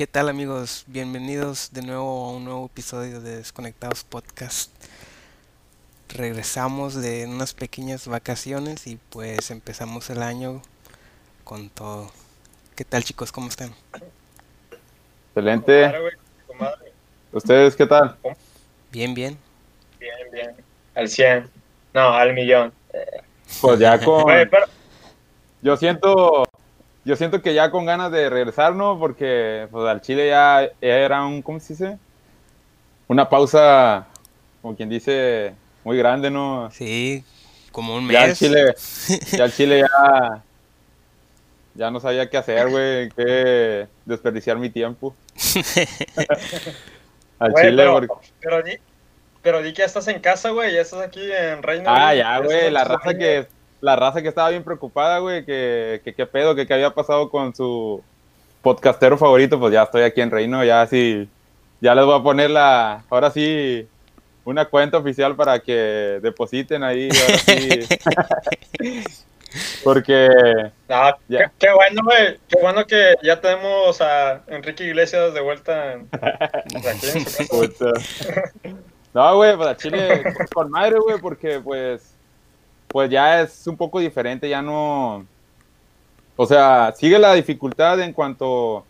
¿Qué tal amigos? Bienvenidos de nuevo a un nuevo episodio de Desconectados Podcast. Regresamos de unas pequeñas vacaciones y pues empezamos el año con todo. ¿Qué tal chicos? ¿Cómo están? Excelente. ¿Ustedes qué tal? Bien, bien. Bien, bien. Al 100. No, al millón. Pues ya con... Yo siento yo siento que ya con ganas de regresar, ¿no? Porque pues, al Chile ya, era un, ¿cómo se dice? Una pausa, como quien dice, muy grande, ¿no? Sí, como un mes. Ya al Chile, ya al Chile ya, ya no sabía qué hacer, güey, qué desperdiciar mi tiempo. al Chile, pero, pero, di, pero di que ya estás en casa, güey, ya estás aquí en Reino Ah, ya, güey, la raza que la raza que estaba bien preocupada, güey, que qué pedo, que qué había pasado con su podcastero favorito, pues ya estoy aquí en Reino, ya sí, ya les voy a poner la, ahora sí, una cuenta oficial para que depositen ahí, ahora sí. Porque... qué, bueno, güey, qué bueno que ya tenemos a Enrique Iglesias de vuelta en, No, güey, pues a Chile con madre, güey, porque pues pues ya es un poco diferente, ya no, o sea, sigue la dificultad en cuanto,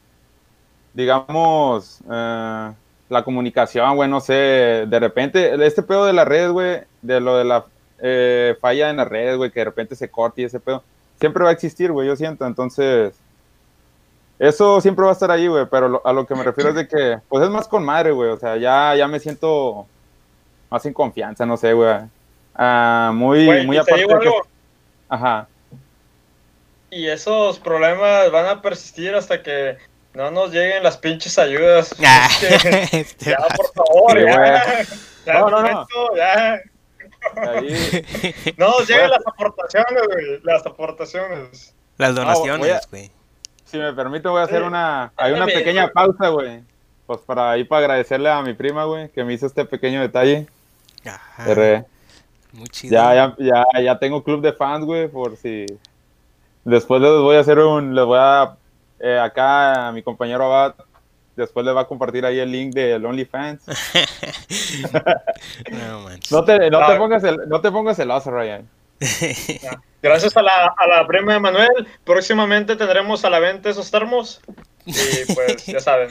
digamos, eh, la comunicación, güey, no sé, de repente, este pedo de las redes, güey, de lo de la eh, falla en las redes, güey, que de repente se corte y ese pedo, siempre va a existir, güey, yo siento, entonces, eso siempre va a estar ahí, güey, pero a lo que me refiero es de que, pues es más con madre, güey, o sea, ya, ya me siento más en confianza, no sé, güey. Ah, muy, muy aparte. Ajá. Y esos problemas van a persistir hasta que no nos lleguen las pinches ayudas. Ah, ya, por favor, ya. no, no, no. Ya. No nos lleguen las aportaciones, güey. Las aportaciones. Las ah, donaciones, güey. si me permite, voy a hacer una. Hay una pequeña pausa, güey. Pues para ahí para agradecerle a mi prima, güey, que me hizo este pequeño detalle. Ajá. Muy chido. Ya, ya, ya, ya tengo club de fans, güey, por si. Después les voy a hacer un. Les voy a. Eh, acá a mi compañero Abad. Después les va a compartir ahí el link de OnlyFans. no, no, te, no, te pongas el, no te pongas celoso, Ryan. Gracias a la, a la prima de Manuel. Próximamente tendremos a la venta esos termos. Y pues, ya saben.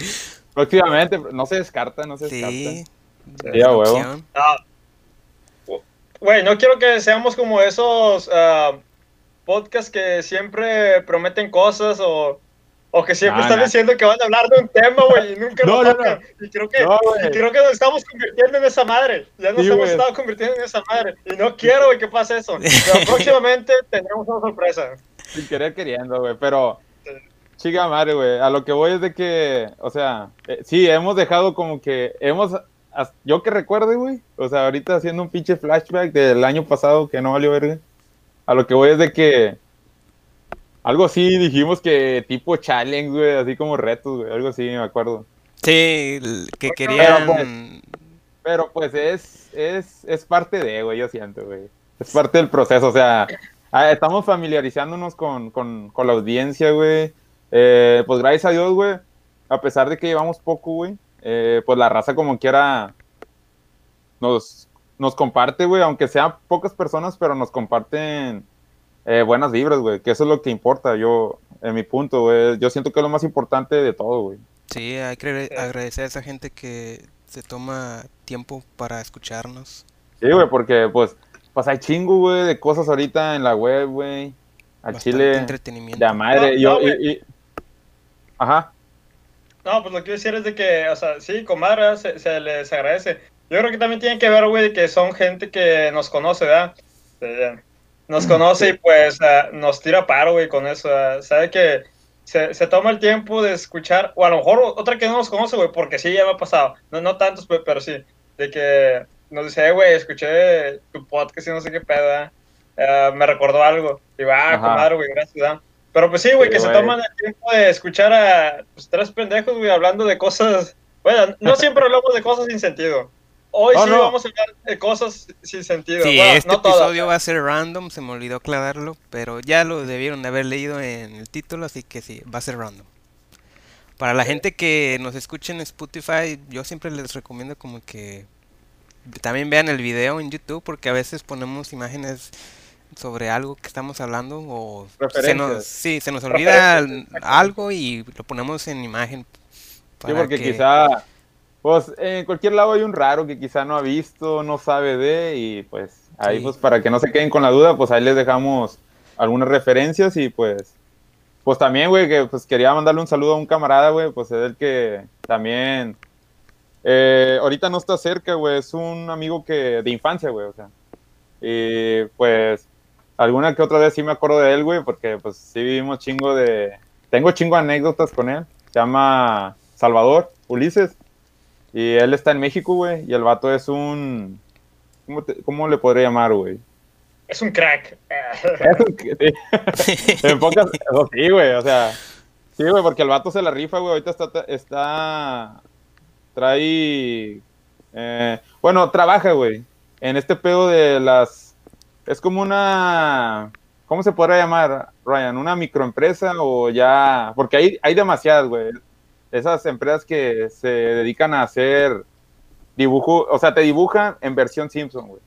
Próximamente, no se descarta, no se descarta. Sí, sí a huevo. Ah, Güey, no quiero que seamos como esos uh, podcasts que siempre prometen cosas o, o que siempre están diciendo que van a hablar de un tema, güey, y nunca lo tocan. y, creo que, creo que nos estamos convirtiendo en esa madre. Ya nos hemos estado convirtiendo en esa madre. Y no quiero, güey, que pase eso. Pero próximamente tendremos una sorpresa. Sin querer queriendo, güey, pero... Chica madre, güey. A lo que voy es de que, o sea, eh, sí, hemos dejado como que hemos yo que recuerde, güey, o sea, ahorita haciendo un pinche flashback del año pasado que no valió verga. A lo que voy es de que algo así dijimos que tipo challenge, güey, así como retos, güey, algo así, me acuerdo. Sí, que querían... Pero pues, pero pues es, es, es parte de, güey, yo siento, güey. Es parte del proceso, o sea, ah, estamos familiarizándonos con, con, con la audiencia, güey. Eh, pues gracias a Dios, güey, a pesar de que llevamos poco, güey, eh, pues la raza como quiera nos, nos comparte, güey, aunque sean pocas personas, pero nos comparten eh, buenas vibras, güey, que eso es lo que importa, yo, en mi punto, güey, yo siento que es lo más importante de todo, güey. Sí, hay que agradecer a esa gente que se toma tiempo para escucharnos. Sí, güey, porque pues, pues hay chingo, güey, de cosas ahorita en la web, güey. Al Chile. Entretenimiento. De madre. yo, y, Ajá. No, pues lo que quiero decir es de que, o sea, sí, comadre, se, les agradece. Yo creo que también tiene que ver, güey, que son gente que nos conoce, ¿verdad? nos conoce y pues nos tira paro, güey, con eso. Sabe que se, se, toma el tiempo de escuchar, o a lo mejor otra que no nos conoce, güey, porque sí, ya me ha pasado. No, no tantos, pero sí. De que nos dice, eh, güey, escuché tu podcast y no sé qué pedo, uh, me recordó algo. Y va, ah, comadre, güey, gracias, ¿verdad? Pero pues sí, güey, que se toman el tiempo de escuchar a pues, tres pendejos, güey, hablando de cosas. Bueno, no siempre hablamos de cosas sin sentido. Hoy sí vamos a hablar de cosas sin sentido. Sí, este episodio va a ser random, se me olvidó aclararlo, pero ya lo debieron de haber leído en el título, así que sí, va a ser random. Para la gente que nos escuche en Spotify, yo siempre les recomiendo como que también vean el video en YouTube porque a veces ponemos imágenes sobre algo que estamos hablando o se nos, sí, se nos olvida algo y lo ponemos en imagen. Sí, porque que- quizá, pues en cualquier lado hay un raro que quizá no ha visto, no sabe de, y pues ahí Sí. pues para que no se queden con la duda, pues ahí les dejamos algunas referencias y pues, pues también, güey, que pues quería mandarle un saludo a un camarada, güey, pues es el que también, eh, ahorita no está cerca, güey, es un amigo que, de infancia, güey, o sea, y pues alguna que otra vez sí me acuerdo de él, güey, porque pues sí vivimos chingo de, tengo chingo de anécdotas con él, se llama Salvador Ulises. Y él está en México, güey. Y el vato es un. ¿Cómo, te- cómo le podría llamar, güey? Es un crack. Es un- sí. en pocas. sí, güey. O sea. Sí, güey, porque el vato se la rifa, güey. Ahorita está. está trae. eh, bueno, trabaja, güey. En este pedo de las. Es como una. ¿Cómo se podría llamar, Ryan? ¿Una microempresa o ya.? Porque hay, hay demasiadas, güey. Esas empresas que se dedican a hacer dibujo. O sea, te dibujan en versión Simpson, güey.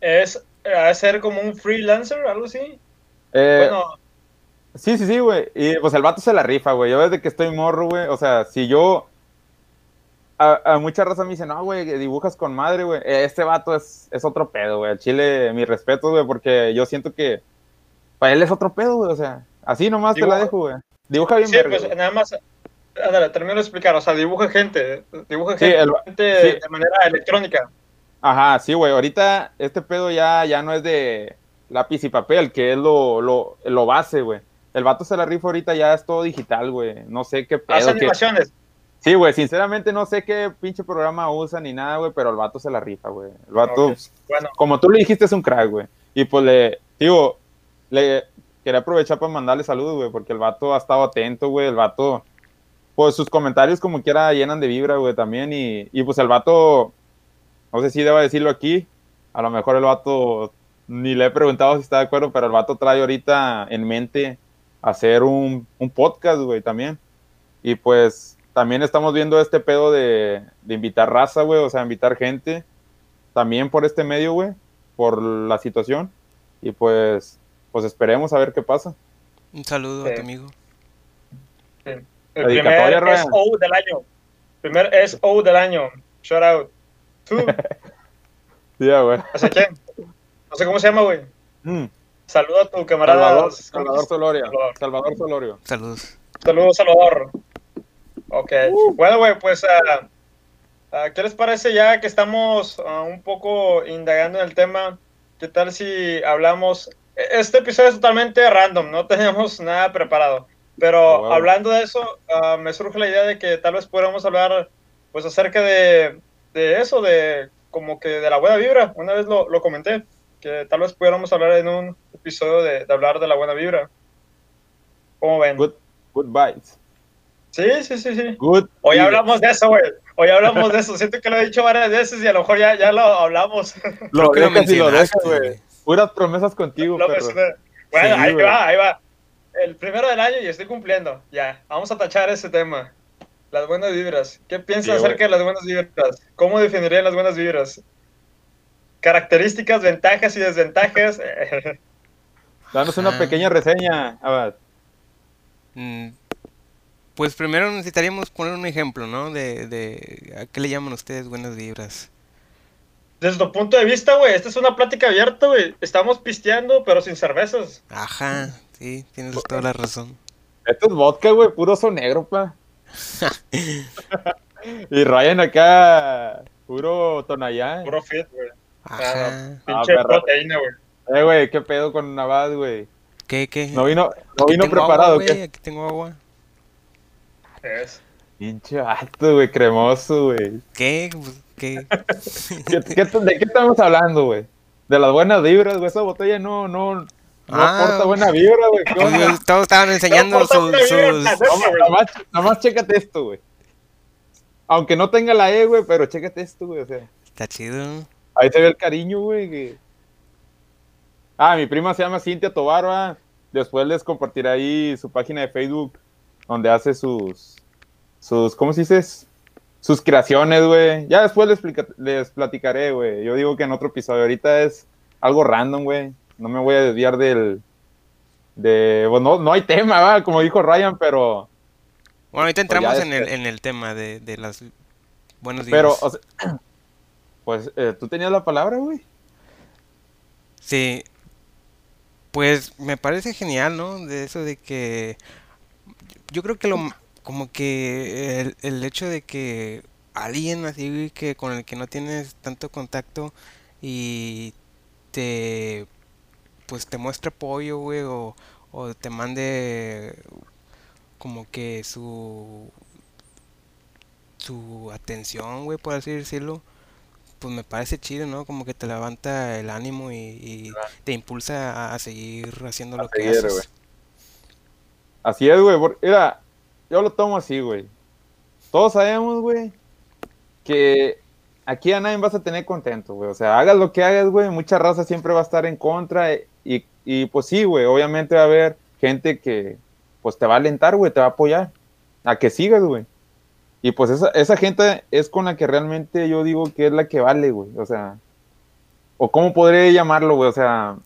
Es a ser como un freelancer, algo así. Eh, bueno, Sí, sí, sí, güey. Y pues el vato se la rifa, güey. Yo desde que estoy morro, güey. O sea, si yo. A, a mucha raza me dice, no, güey, que dibujas con madre, güey. Eh, Este vato es, es otro pedo, güey. Chile, mi respeto, güey, porque yo siento que. Para él es otro pedo, güey. O sea, así nomás te la dejo, güey. Dibuja bien sí, verga, pues nada más. Ándale, termino de explicar. O sea, dibuja gente. Dibuja Sí, gente, el- gente sí. de manera electrónica. Ajá, sí, güey. Ahorita este pedo ya, ya no es de lápiz y papel, que es lo, lo, lo base, güey. El vato se la rifa ahorita ya es todo digital, güey. No sé qué pedo. Hace animaciones. Sí, güey, sinceramente no sé qué pinche programa usa ni nada, güey, pero el vato se la rifa, güey. El vato. Bueno, como tú le dijiste, es un crack, güey. Y pues le, digo, le quería aprovechar para mandarle saludos, güey, porque el vato ha estado atento, güey. El vato, pues sus comentarios como quiera llenan de vibra, güey, también. Y, y pues el vato, no sé si deba decirlo aquí, a lo mejor el vato, ni le he preguntado si está de acuerdo, pero el vato trae ahorita en mente hacer un, un podcast, güey, también. Y pues también estamos viendo este pedo de, de invitar raza, güey, o sea, invitar gente, también por este medio, güey, por la situación. Y pues, pues esperemos a ver qué pasa. Un saludo a Sí. tu amigo. el Dedicatoria, primer Ryan. SO del año. Primer SO del año. Shout out. Tú, Sí, ya, güey. no sé quién. No sé cómo se llama, güey. Mm. Saluda a tu camarada. Salvador, ¿cómo Salvador? Solorio. Salvador. Salvador Solorio. Saludos. Saludos, Salvador. Ok. Bueno, güey, pues, ah, ah, ¿qué les parece ya que estamos ah, un poco indagando en el tema? ¿Qué tal si hablamos? e- Este episodio es totalmente random, no tenemos nada preparado. Pero huevo. hablando de eso, me surge la idea de que tal vez podamos hablar, pues, acerca de, de eso, de como que de la buena vibra. Una vez lo, lo comenté, que tal vez pudiéramos hablar en un episodio de, de hablar de la buena vibra. ¿Cómo ven? Good, good vibes. Sí, sí, sí, sí. Good. Hoy hablamos de eso, güey. Hoy hablamos de eso. Siento que lo he dicho varias veces y a lo mejor ya, ya lo hablamos. Lo Creo que lo dejas güey. Puras promesas contigo, Lo perro. Bueno, Sí, ahí va, ahí va. El primero del año y estoy cumpliendo. Ya, vamos a tachar ese tema. Las buenas vibras. ¿Qué piensan Sí, acerca de las buenas vibras? ¿Cómo definirían las buenas vibras? Características, ventajas y desventajas. Danos una Ah. pequeña reseña, Abad. Mm, Pues primero necesitaríamos poner un ejemplo, ¿no? De, de a qué le llaman ustedes buenas vibras. Desde tu punto de vista, güey, esta es una plática abierta, güey. Estamos pisteando, pero sin cervezas. Ajá, sí, tienes toda la razón. Esto es vodka, güey, puro oso negro, pa. y Ryan acá, puro tonallá. Puro fit, güey. Ajá. Pinche perro. proteína, güey. Eh, güey, qué pedo con Abad, güey. ¿Qué, qué? No vino, no vino agua, preparado. Aquí tengo agua. Es. Pinche vato, güey, cremoso, güey. ¿Qué? Pues, ¿Qué? ¿Qué- qué- ¿De qué estamos hablando, güey? De las buenas vibras, güey. Esa botella no, no, no Ah. aporta buena vibra, güey. Todos estaban enseñando No, sus, sus- nomás, nomás chécate esto, güey. Aunque no tenga la E, güey, pero chécate esto, güey. O sea, Está chido. ahí se ve el cariño, güey. que- Ah, mi prima se llama Cintia Tobar, ¿va? Después les compartiré ahí su página de Facebook, donde hace sus, sus, ¿cómo se dice? Sus creaciones, güey. Ya después les, les platicaré, güey. Yo digo que en otro episodio. Ahorita es algo random, güey. No me voy a desviar del, de, bueno, no, hay tema, ¿va? como dijo Ryan, pero... Bueno, ahorita pues entramos en, el, en el tema de, de las buenos días. Pero, pues, eh, ¿tú tenías la palabra, güey? Sí, pues me parece genial, ¿no? De eso de que yo creo que lo como que el, el hecho de que alguien así que con el que no tienes tanto contacto y te pues te muestre apoyo, güey, o, o te mande como que su su atención, güey, por así decirlo, pues me parece chido, ¿no? Como que te levanta el ánimo y, te impulsa a, seguir haciendo lo que haces. Así es, güey. Mira, yo lo tomo así, güey. Todos sabemos, güey, que aquí a nadie vas a tener contento, güey. O sea, hagas lo que hagas, güey, mucha raza siempre va a estar en contra y, y pues sí, güey, obviamente va a haber gente que pues te va a alentar, güey, te va a apoyar a que sigas, güey. Y pues esa, esa gente es con la que realmente yo digo que es la que vale, güey. O sea, o cómo podría llamarlo, güey. O sea,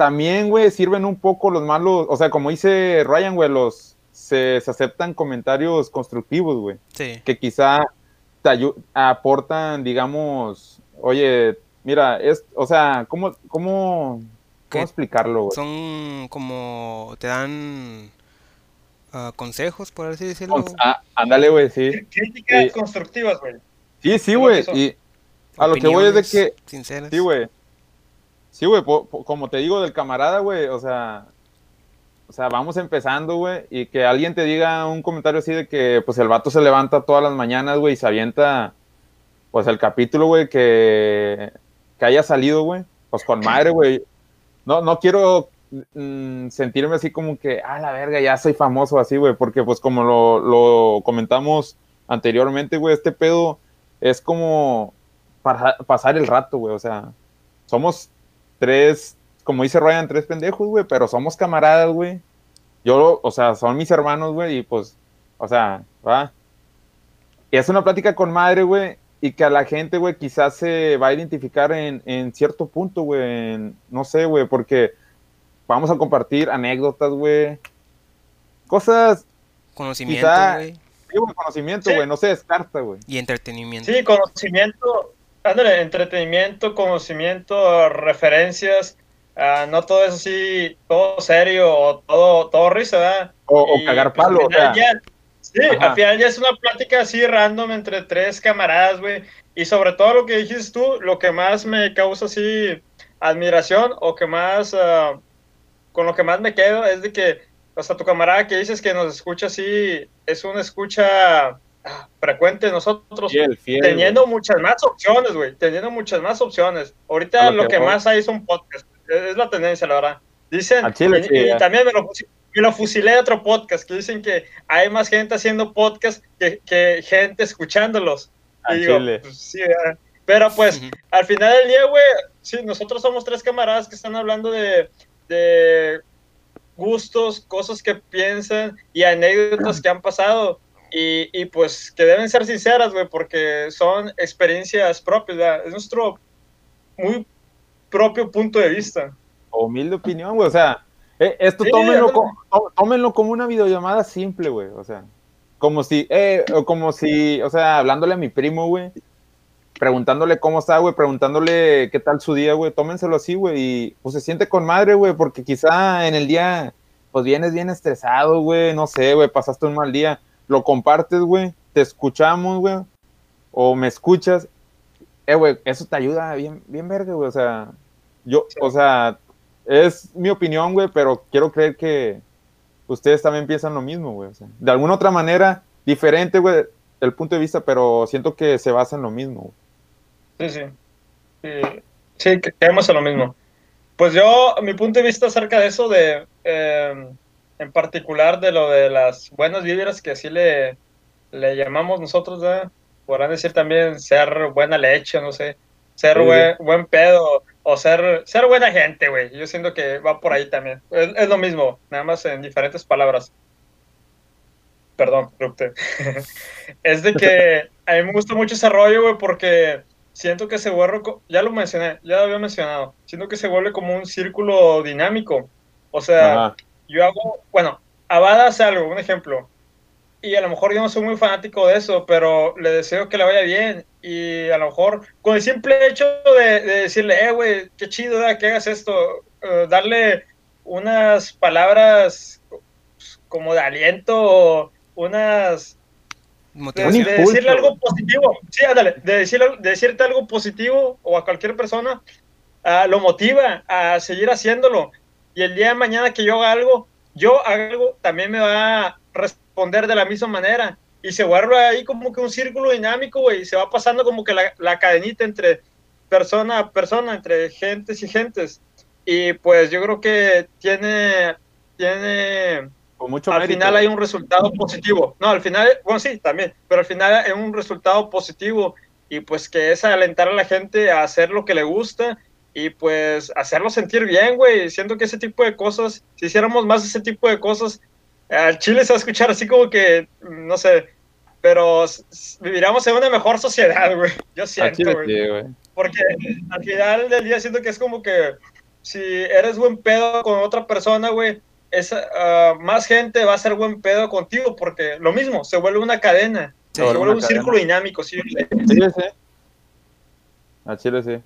también, güey, sirven un poco los malos, o sea, como dice Ryan, güey, los se, se aceptan comentarios constructivos, güey. Sí. Que quizá te aportan, digamos, oye, mira, es, o sea, ¿cómo, cómo ¿Cómo explicarlo, güey? Son como. te dan. Uh, consejos, por así decirlo. Ah, ándale, güey, sí. Críticas constructivas, güey. Sí, sí, güey. Y a lo que voy es de que. Sinceras. Sí, güey. Sí, güey, como te digo del camarada, güey, o sea. O sea, vamos empezando, güey, y que alguien te diga un comentario así de que, pues, el vato se levanta todas las mañanas, güey, y se avienta, pues, el capítulo, güey, que, que haya salido, güey, pues, con madre, güey no, no quiero mm, sentirme así como que, ah, la verga, ya soy famoso así, güey, porque pues como lo, comentamos anteriormente, güey, este pedo es como para pasar el rato, güey, o sea, somos tres, como dice Ryan, tres pendejos, güey, pero somos camaradas, güey. Yo, o sea, son mis hermanos, güey, y pues, o sea, va. Y es una plática con madre, güey, y que a la gente, güey, quizás se va a identificar en, en cierto punto, güey, no sé, güey, porque vamos a compartir anécdotas, güey, cosas... Conocimiento, güey. Sí, güey, conocimiento, güey, no se descarta, güey. Y entretenimiento. Sí, conocimiento, ándale, entretenimiento, conocimiento, referencias, uh, no todo es así, todo serio o todo, todo risa, ¿verdad? O, o cagar pues, palo, o sea. Sí, al final ya es una plática así random entre tres camaradas, güey. Y sobre todo lo que dijiste tú, lo que más me causa así admiración o que más, uh, con lo que más me quedo es de que, o sea, tu camarada que dices que nos escucha así, es una escucha ah, frecuente nosotros, teniendo muchas más opciones, güey, teniendo muchas más opciones. Ahorita lo, que, más hay son podcasts, es la tendencia, la verdad. Dicen, y, también me lo, me lo fusilé de otro podcast que dicen que hay más gente haciendo podcast que, gente escuchándolos. Pues, pero pues al final del día, güey, sí, nosotros somos tres camaradas que están hablando de, de gustos, cosas que piensan y anécdotas que han pasado. Y, y pues que deben ser sinceras, güey, porque son experiencias propias, es nuestro muy propio punto de vista. Humilde opinión, güey, o sea, eh, esto tómenlo, como, tómenlo, como, una videollamada simple, güey. O sea, como si, eh, como si, o sea, hablándole a mi primo, güey. Preguntándole cómo está, güey, preguntándole qué tal su día, güey. Tómenselo así, güey. Y pues se siente con madre, güey, porque quizá en el día, pues vienes bien estresado, güey. No sé, güey, pasaste un mal día. Lo compartes, güey. Te escuchamos, güey. O me escuchas. Eh, güey, eso te ayuda bien, bien verga, güey. O sea, yo, o sea, es mi opinión, güey, pero quiero creer que ustedes también piensan lo mismo, güey. de alguna otra manera, diferente, güey, el punto de vista, pero siento que se basa en lo mismo. Sí, sí. Sí, creemos en lo mismo. Pues yo, mi punto de vista acerca de eso, de em, en particular de lo de las buenas vibras que así le, le llamamos nosotros, ¿verdad? podrán decir también ser buena leche, no sé, ser buen, buen pedo, o ser, ser buena gente, güey. Yo siento que va por ahí también. Es, lo mismo, nada más en diferentes palabras. perdón, rupte. es de que a mí me gusta mucho ese rollo, güey, porque siento que se vuelve, ya lo mencioné, ya lo había mencionado, siento que se vuelve como un círculo dinámico. O sea, yo hago, bueno, Abada hace algo, un ejemplo, y a lo mejor yo no soy muy fanático de eso, pero le deseo que le vaya bien. Y a lo mejor con el simple hecho de, decirle, eh, güey, qué chido que hagas esto, eh, darle unas palabras como de aliento, unas... De, decirle algo positivo, sí, ándale, de, decirle, de decirte algo positivo o a cualquier persona, uh, lo motiva a seguir haciéndolo. Y el día de mañana que yo haga algo, yo haga algo, también me va a responder de la misma manera. Y se vuelve ahí como que un círculo dinámico, güey. Se va pasando como que la, la cadenita entre persona a persona, entre gentes y gentes. Y pues yo creo que tiene, tiene, mucho al final hay un resultado positivo. No, al final, bueno, sí, también, pero al final hay un resultado positivo y pues que es alentar a la gente a hacer lo que le gusta y pues hacerlo sentir bien, güey. Siento que ese tipo de cosas, si hiciéramos más ese tipo de cosas, al Chile se va a escuchar así como que, no sé, pero viviríamos en una mejor sociedad, güey. Yo siento, güey. Porque al final del día siento que es como que si eres buen pedo con otra persona, güey, uh, más gente va a ser buen pedo contigo porque lo mismo, se vuelve una cadena, se vuelve un círculo dinámico. Sí, sí, sí. A Chile sí.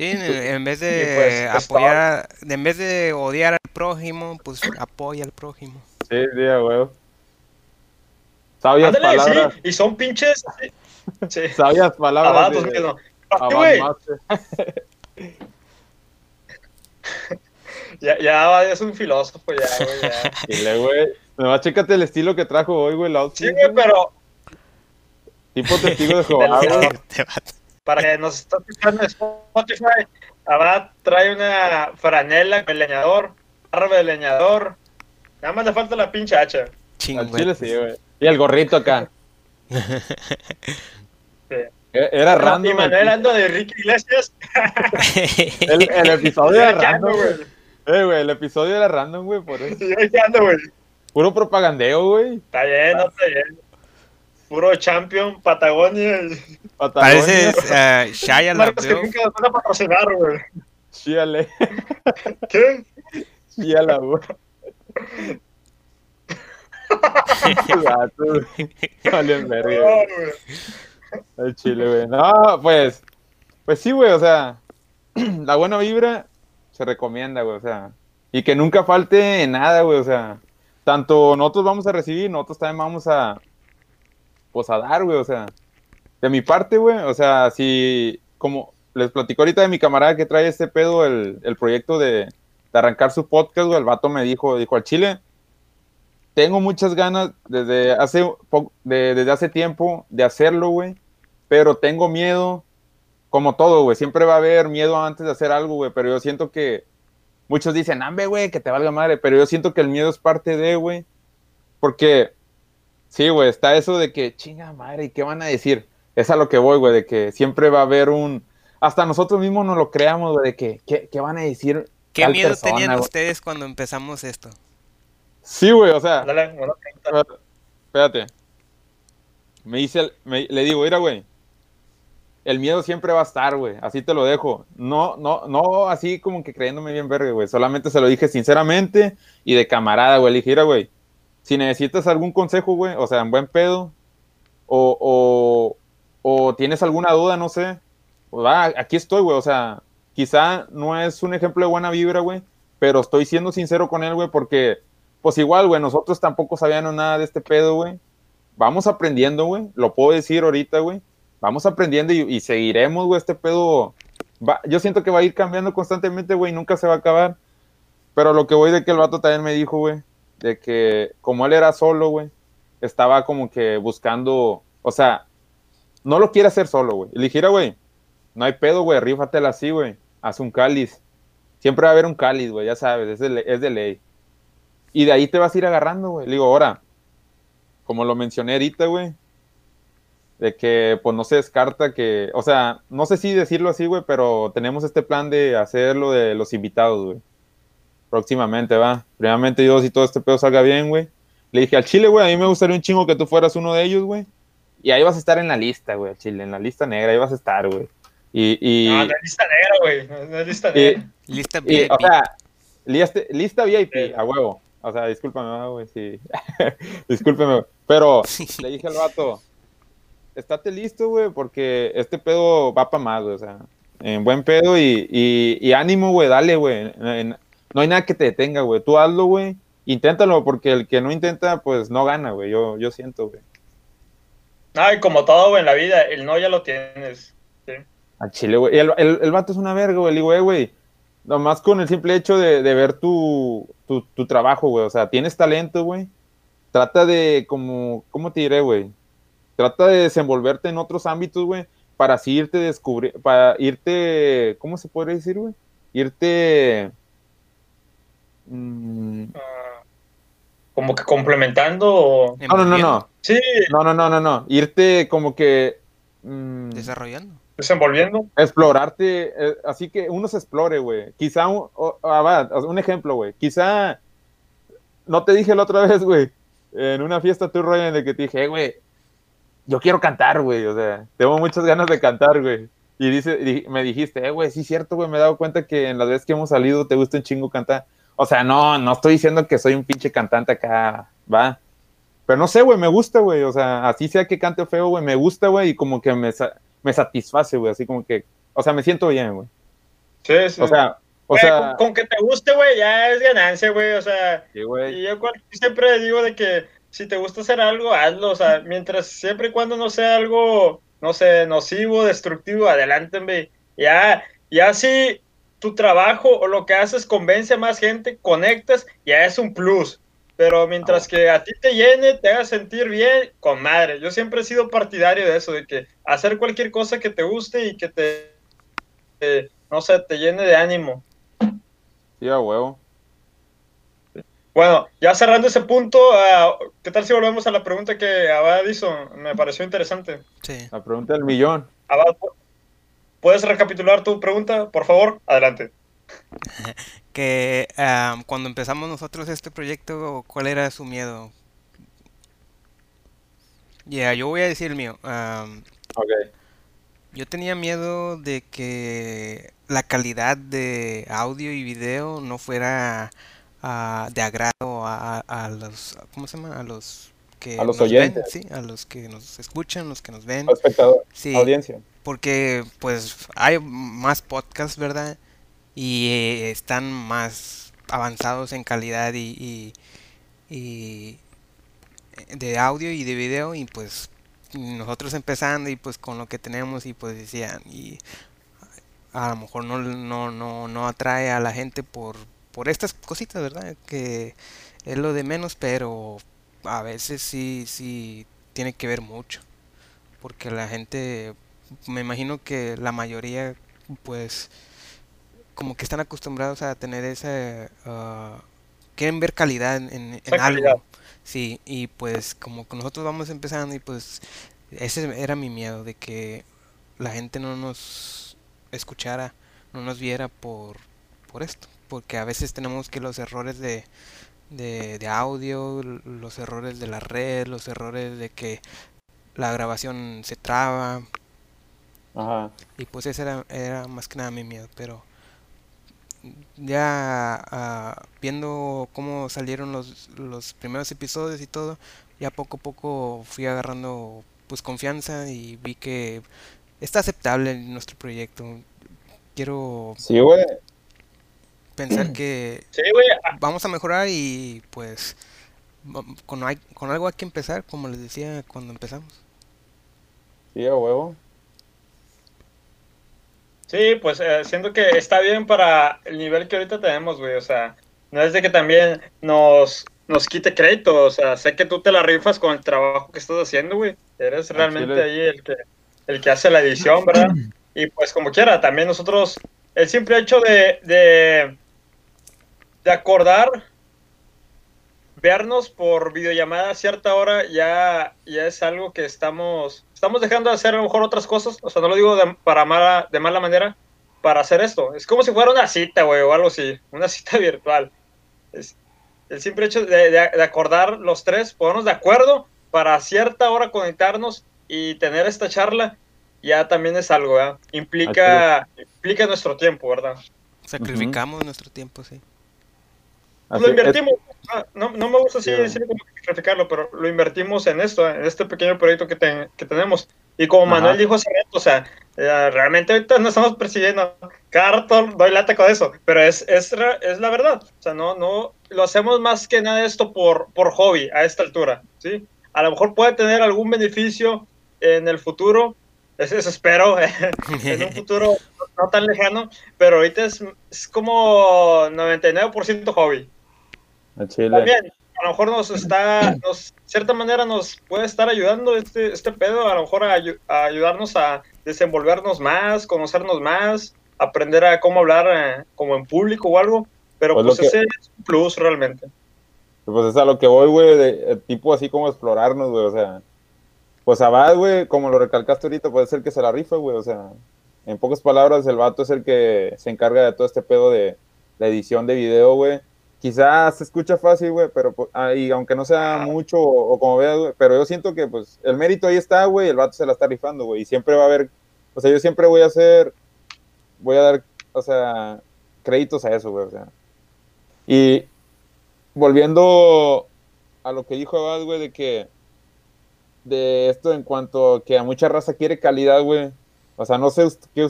Sí, en, vez de pues, apoyar, en vez de odiar al prójimo, pues apoya al prójimo. Sí, sí, güey. Sabias palabras. Sí, y son pinches. Sí. Sabias palabras. Abatos, de, no. ya, ya es un filósofo, ya, güey. Ya. Dile, güey. Nomás chécate el estilo que trajo hoy, güey. sí, güey, pero. Tipo testigo de Jehová, güey. Para que nos esté escuchando en Spotify, Abad trae una franela de leñador, barba de leñador. Nada más le falta la pinche hacha. Al chile sí, güey. Y el gorrito acá. sí. E-, era random. Y Manuel ando de Ricky Iglesias. el, el, episodio era random, güey. Eh, güey, el episodio era random, güey, por eso. ando, güey. Puro propagandeo, güey. Está bien, no está bien. Puro champion, Patagonia. Patagonia. Pareces uh, Shia Marcos que nunca nos van a patrocinar, güey. Chíale. ¿Qué? Chíala, güey. Vale, verga. El chile, güey. No, pues. Pues sí, güey, o sea. La buena vibra se recomienda, güey, o sea. Y que nunca falte nada, güey, o sea. Tanto nosotros vamos a recibir, nosotros también vamos a. Pues a dar, güey, o sea. De mi parte, güey, o sea, si. Como les platico ahorita de mi camarada que trae este pedo, el, el proyecto de, de arrancar su podcast, güey, el vato me dijo, dijo al chile tengo muchas ganas desde hace, desde hace tiempo de hacerlo, güey, pero tengo miedo, como todo, güey, siempre va a haber miedo antes de hacer algo, güey, pero yo siento que muchos dicen, hambre, güey, que te valga madre, pero yo siento que el miedo es parte de, güey, porque, sí, güey, está eso de que, chinga madre, ¿y qué van a decir? Es a lo que voy, güey, de que siempre va a haber un, hasta nosotros mismos nos lo creamos, güey, de que, ¿qué, van a decir? ¿Qué miedo tenían ustedes cuando empezamos esto? Sí, güey, o sea. Dale, espérate. Me dice, le digo, mira, güey. El miedo siempre va a estar, güey. Así te lo dejo. No, no, no así como que creyéndome bien verga, güey. Solamente se lo dije sinceramente y de camarada, güey. Le dije, mira, güey. Si necesitas algún consejo, güey, o sea, en buen pedo, o, o, tienes alguna duda, no sé, pues va, aquí estoy, güey. O sea, quizá no es un ejemplo de buena vibra, güey, pero estoy siendo sincero con él, güey, porque pues igual, güey, nosotros tampoco sabíamos nada de este pedo, güey. Vamos aprendiendo, güey. Lo puedo decir ahorita, güey. Vamos aprendiendo y, seguiremos, güey. Este pedo. yo siento que va a ir cambiando constantemente, güey. Nunca se va a acabar. Pero lo que voy de que el vato también me dijo, güey. De que como él era solo, güey. Estaba como que buscando. O sea, no lo quiere hacer solo, güey. Le güey. No hay pedo, güey. Rífatela así, güey. Haz un cáliz. Siempre va a haber un cáliz, güey. Ya sabes. Es es de ley. Y de ahí te vas a ir agarrando, güey. Le digo, ahora, como lo mencioné ahorita, güey, de que pues no se descarta que, o sea, no sé si decirlo así, güey, pero tenemos este plan de hacerlo de los invitados, güey. Próximamente, va. Primeramente Dios, si todo este pedo salga bien, güey. Le dije, al chile, güey, a mí me gustaría un chingo que tú fueras uno de ellos, güey. Y ahí vas a estar en la lista, güey, al chile, en la lista negra, ahí vas a estar, güey. Y, y, No, no es lista negra, güey. Es lista y- negra. Lista y, VIP. o sea, lista, lista VIP, Sí. a huevo. O sea, discúlpame, güey, sí. Discúlpeme, güey. Pero le dije al vato, estate listo, güey, porque este pedo va para más, güey, o sea, en buen pedo y, y, y ánimo, güey, dale, güey. En- No hay nada que te detenga, güey. Tú hazlo, güey. Inténtalo, porque el que no intenta, pues no gana, güey. Yo, yo siento, güey. No, y como todo, güey, en la vida, el no ya lo tienes. Sí. Al chile, güey. El, el, el vato es una verga, güey. Le digo, eh, güey. Nomás con el simple hecho de, de ver tu, tu, tu trabajo, güey. O sea, tienes talento, güey. Trata de, como, ¿cómo te diré, güey? Trata de desenvolverte en otros ámbitos, güey. Para así irte descubrir, para irte, ¿cómo se podría decir, güey? Irte... mm, Ah, como que complementando. o- no, no, no, no. Sí, No, no, no, no, no. Irte como que... mm, Desarrollando. desenvolviendo. explorarte, eh, así que uno se explore, güey. Quizá, un, o- ah, va, un ejemplo, güey. Quizá, no te dije la otra vez, güey, en una fiesta tú, Ryan, de que te dije, "Eh, güey, yo quiero cantar, güey, o sea, tengo muchas ganas de cantar, güey. Y dice, di- me dijiste, eh, güey, sí, cierto, güey, me he dado cuenta que en las veces que hemos salido te gusta un chingo cantar. O sea, no, no estoy diciendo que soy un pinche cantante acá, va. Pero no sé, güey, me gusta, güey. O sea, así sea que cante feo, güey, me gusta, güey, y como que me, me satisface, güey, así como que, o sea, me siento bien, güey. Sí, sí. O sea, o sea, con, con que te guste, güey, ya es ganancia, güey. O sea, sí, y yo siempre digo de que si te gusta hacer algo, hazlo. O sea, mientras, siempre y cuando no sea algo, no sé, nocivo, destructivo, adelante, güey. Ya, ya si tu trabajo o lo que haces convence a más gente, conectas, ya es un plus. Pero mientras que a ti te llene, te haga sentir bien, con madre. Yo siempre he sido partidario de eso, de que hacer cualquier cosa que te guste y que te, te- no sé, te llene de ánimo. Sí, a huevo. Bueno, ya cerrando ese punto, ah, ¿qué tal si volvemos a la pregunta que Abad hizo? Me pareció interesante. Sí. La pregunta del millón. ¿Puedes recapitular tu pregunta, por favor? Adelante. Que ah, cuando empezamos nosotros este proyecto, ¿cuál era su miedo? Ya, yo voy a decir el mío. Am, Ok. yo tenía miedo de que la calidad de audio y video no fuera ah, de agrado a, los, ¿cómo se llama? A los que A los nos ven, oyentes. sí, a los que nos escuchan, los que nos ven. Espectador, Sí, audiencia. Porque pues hay más podcasts, ¿verdad? Y eh, están más avanzados en calidad y, y- y de audio y de video y pues nosotros empezando y pues con lo que tenemos y pues decían y a lo mejor no, no, no, no atrae a la gente por, por estas cositas, ¿verdad? Que es lo de menos, pero a veces sí, sí tiene que ver mucho. Porque la gente, me imagino que la mayoría, pues, como que están acostumbrados a tener esa, ah, quieren ver calidad en, en- algo. Sí, y pues como que nosotros vamos empezando y pues ese era mi miedo, de que la gente no nos escuchara, no nos viera por, por esto. Porque a veces tenemos que los errores de, de, de audio, los errores de la red, los errores de que la grabación se traba. Ajá. Y pues ese era, era más que nada mi miedo, pero ya ah, viendo cómo salieron los, los primeros episodios y todo, ya poco a poco fui agarrando pues confianza y vi que está aceptable nuestro proyecto. Quiero Sí, güey. pensar que Sí, güey. vamos a mejorar y pues con, hay- con algo hay que empezar, como les decía cuando empezamos. Sí, a huevo. Sí, pues eh, siento que está bien para el nivel que ahorita tenemos, güey. O sea, no es de que también nos, nos quite crédito. O sea, sé que tú te la rifas con el trabajo que estás haciendo, güey. Eres Al realmente chile. ahí el que, el que hace la edición, ¿verdad? Y pues como quiera, también nosotros, el simple hecho de, de, de acordar vernos por videollamada a cierta hora ya, ya es algo que estamos, estamos dejando de hacer a lo mejor otras cosas, o sea, no lo digo de, para mala, de mala manera, para hacer esto. Es como si fuera una cita, güey, o algo así, una cita virtual. Es- el simple hecho de, de- de acordar los tres, ponernos de acuerdo para a cierta hora conectarnos y tener esta charla, ya también es algo, ¿verdad? Implica, implica nuestro tiempo, ¿verdad? Sacrificamos nuestro tiempo, sí. Así lo es. invertimos, ah, no, no me gusta así Sí. decir como que sacrificarlo, pero lo invertimos en esto, en este pequeño proyecto que, ten- que tenemos. Y como Ajá. Manuel dijo hace rato, o sea, eh, realmente ahorita no estamos persiguiendo. Cada rato doy lata con eso, pero es, es, es la verdad. O sea, no, no, lo hacemos más que nada esto por, por hobby a esta altura, ¿sí? A lo mejor puede tener algún beneficio en el futuro, eso, eso espero, en un futuro no tan lejano, pero ahorita es, es como 99% hobby. A Chile. También, a lo mejor nos está, nos, de cierta manera nos puede estar ayudando este, este pedo, a lo mejor a, ayu- a ayudarnos a desenvolvernos más, conocernos más, aprender a cómo hablar eh, como en público o algo, pero Pues pues, que- ese es un plus realmente. Pues es a lo que voy, güey, de, eh, tipo así como explorarnos, güey, o sea, pues Abad, güey, como lo recalcaste ahorita, puede ser que se la rifa, güey, o sea, en pocas palabras, el vato es el que se encarga de todo este pedo de la edición de video, güey. Quizás se escucha fácil, güey, pero, pues, ah, y aunque no sea mucho o, o como veas, güey, pero yo siento que, pues, el mérito ahí está, güey, el vato se la está rifando, güey, y siempre va a haber, o sea, yo siempre voy a hacer, voy a dar, o sea, créditos a eso, güey, o sea. Y volviendo a lo que dijo Abad, güey, de que de esto en cuanto a que a mucha raza quiere calidad, güey. O sea, no sé qué,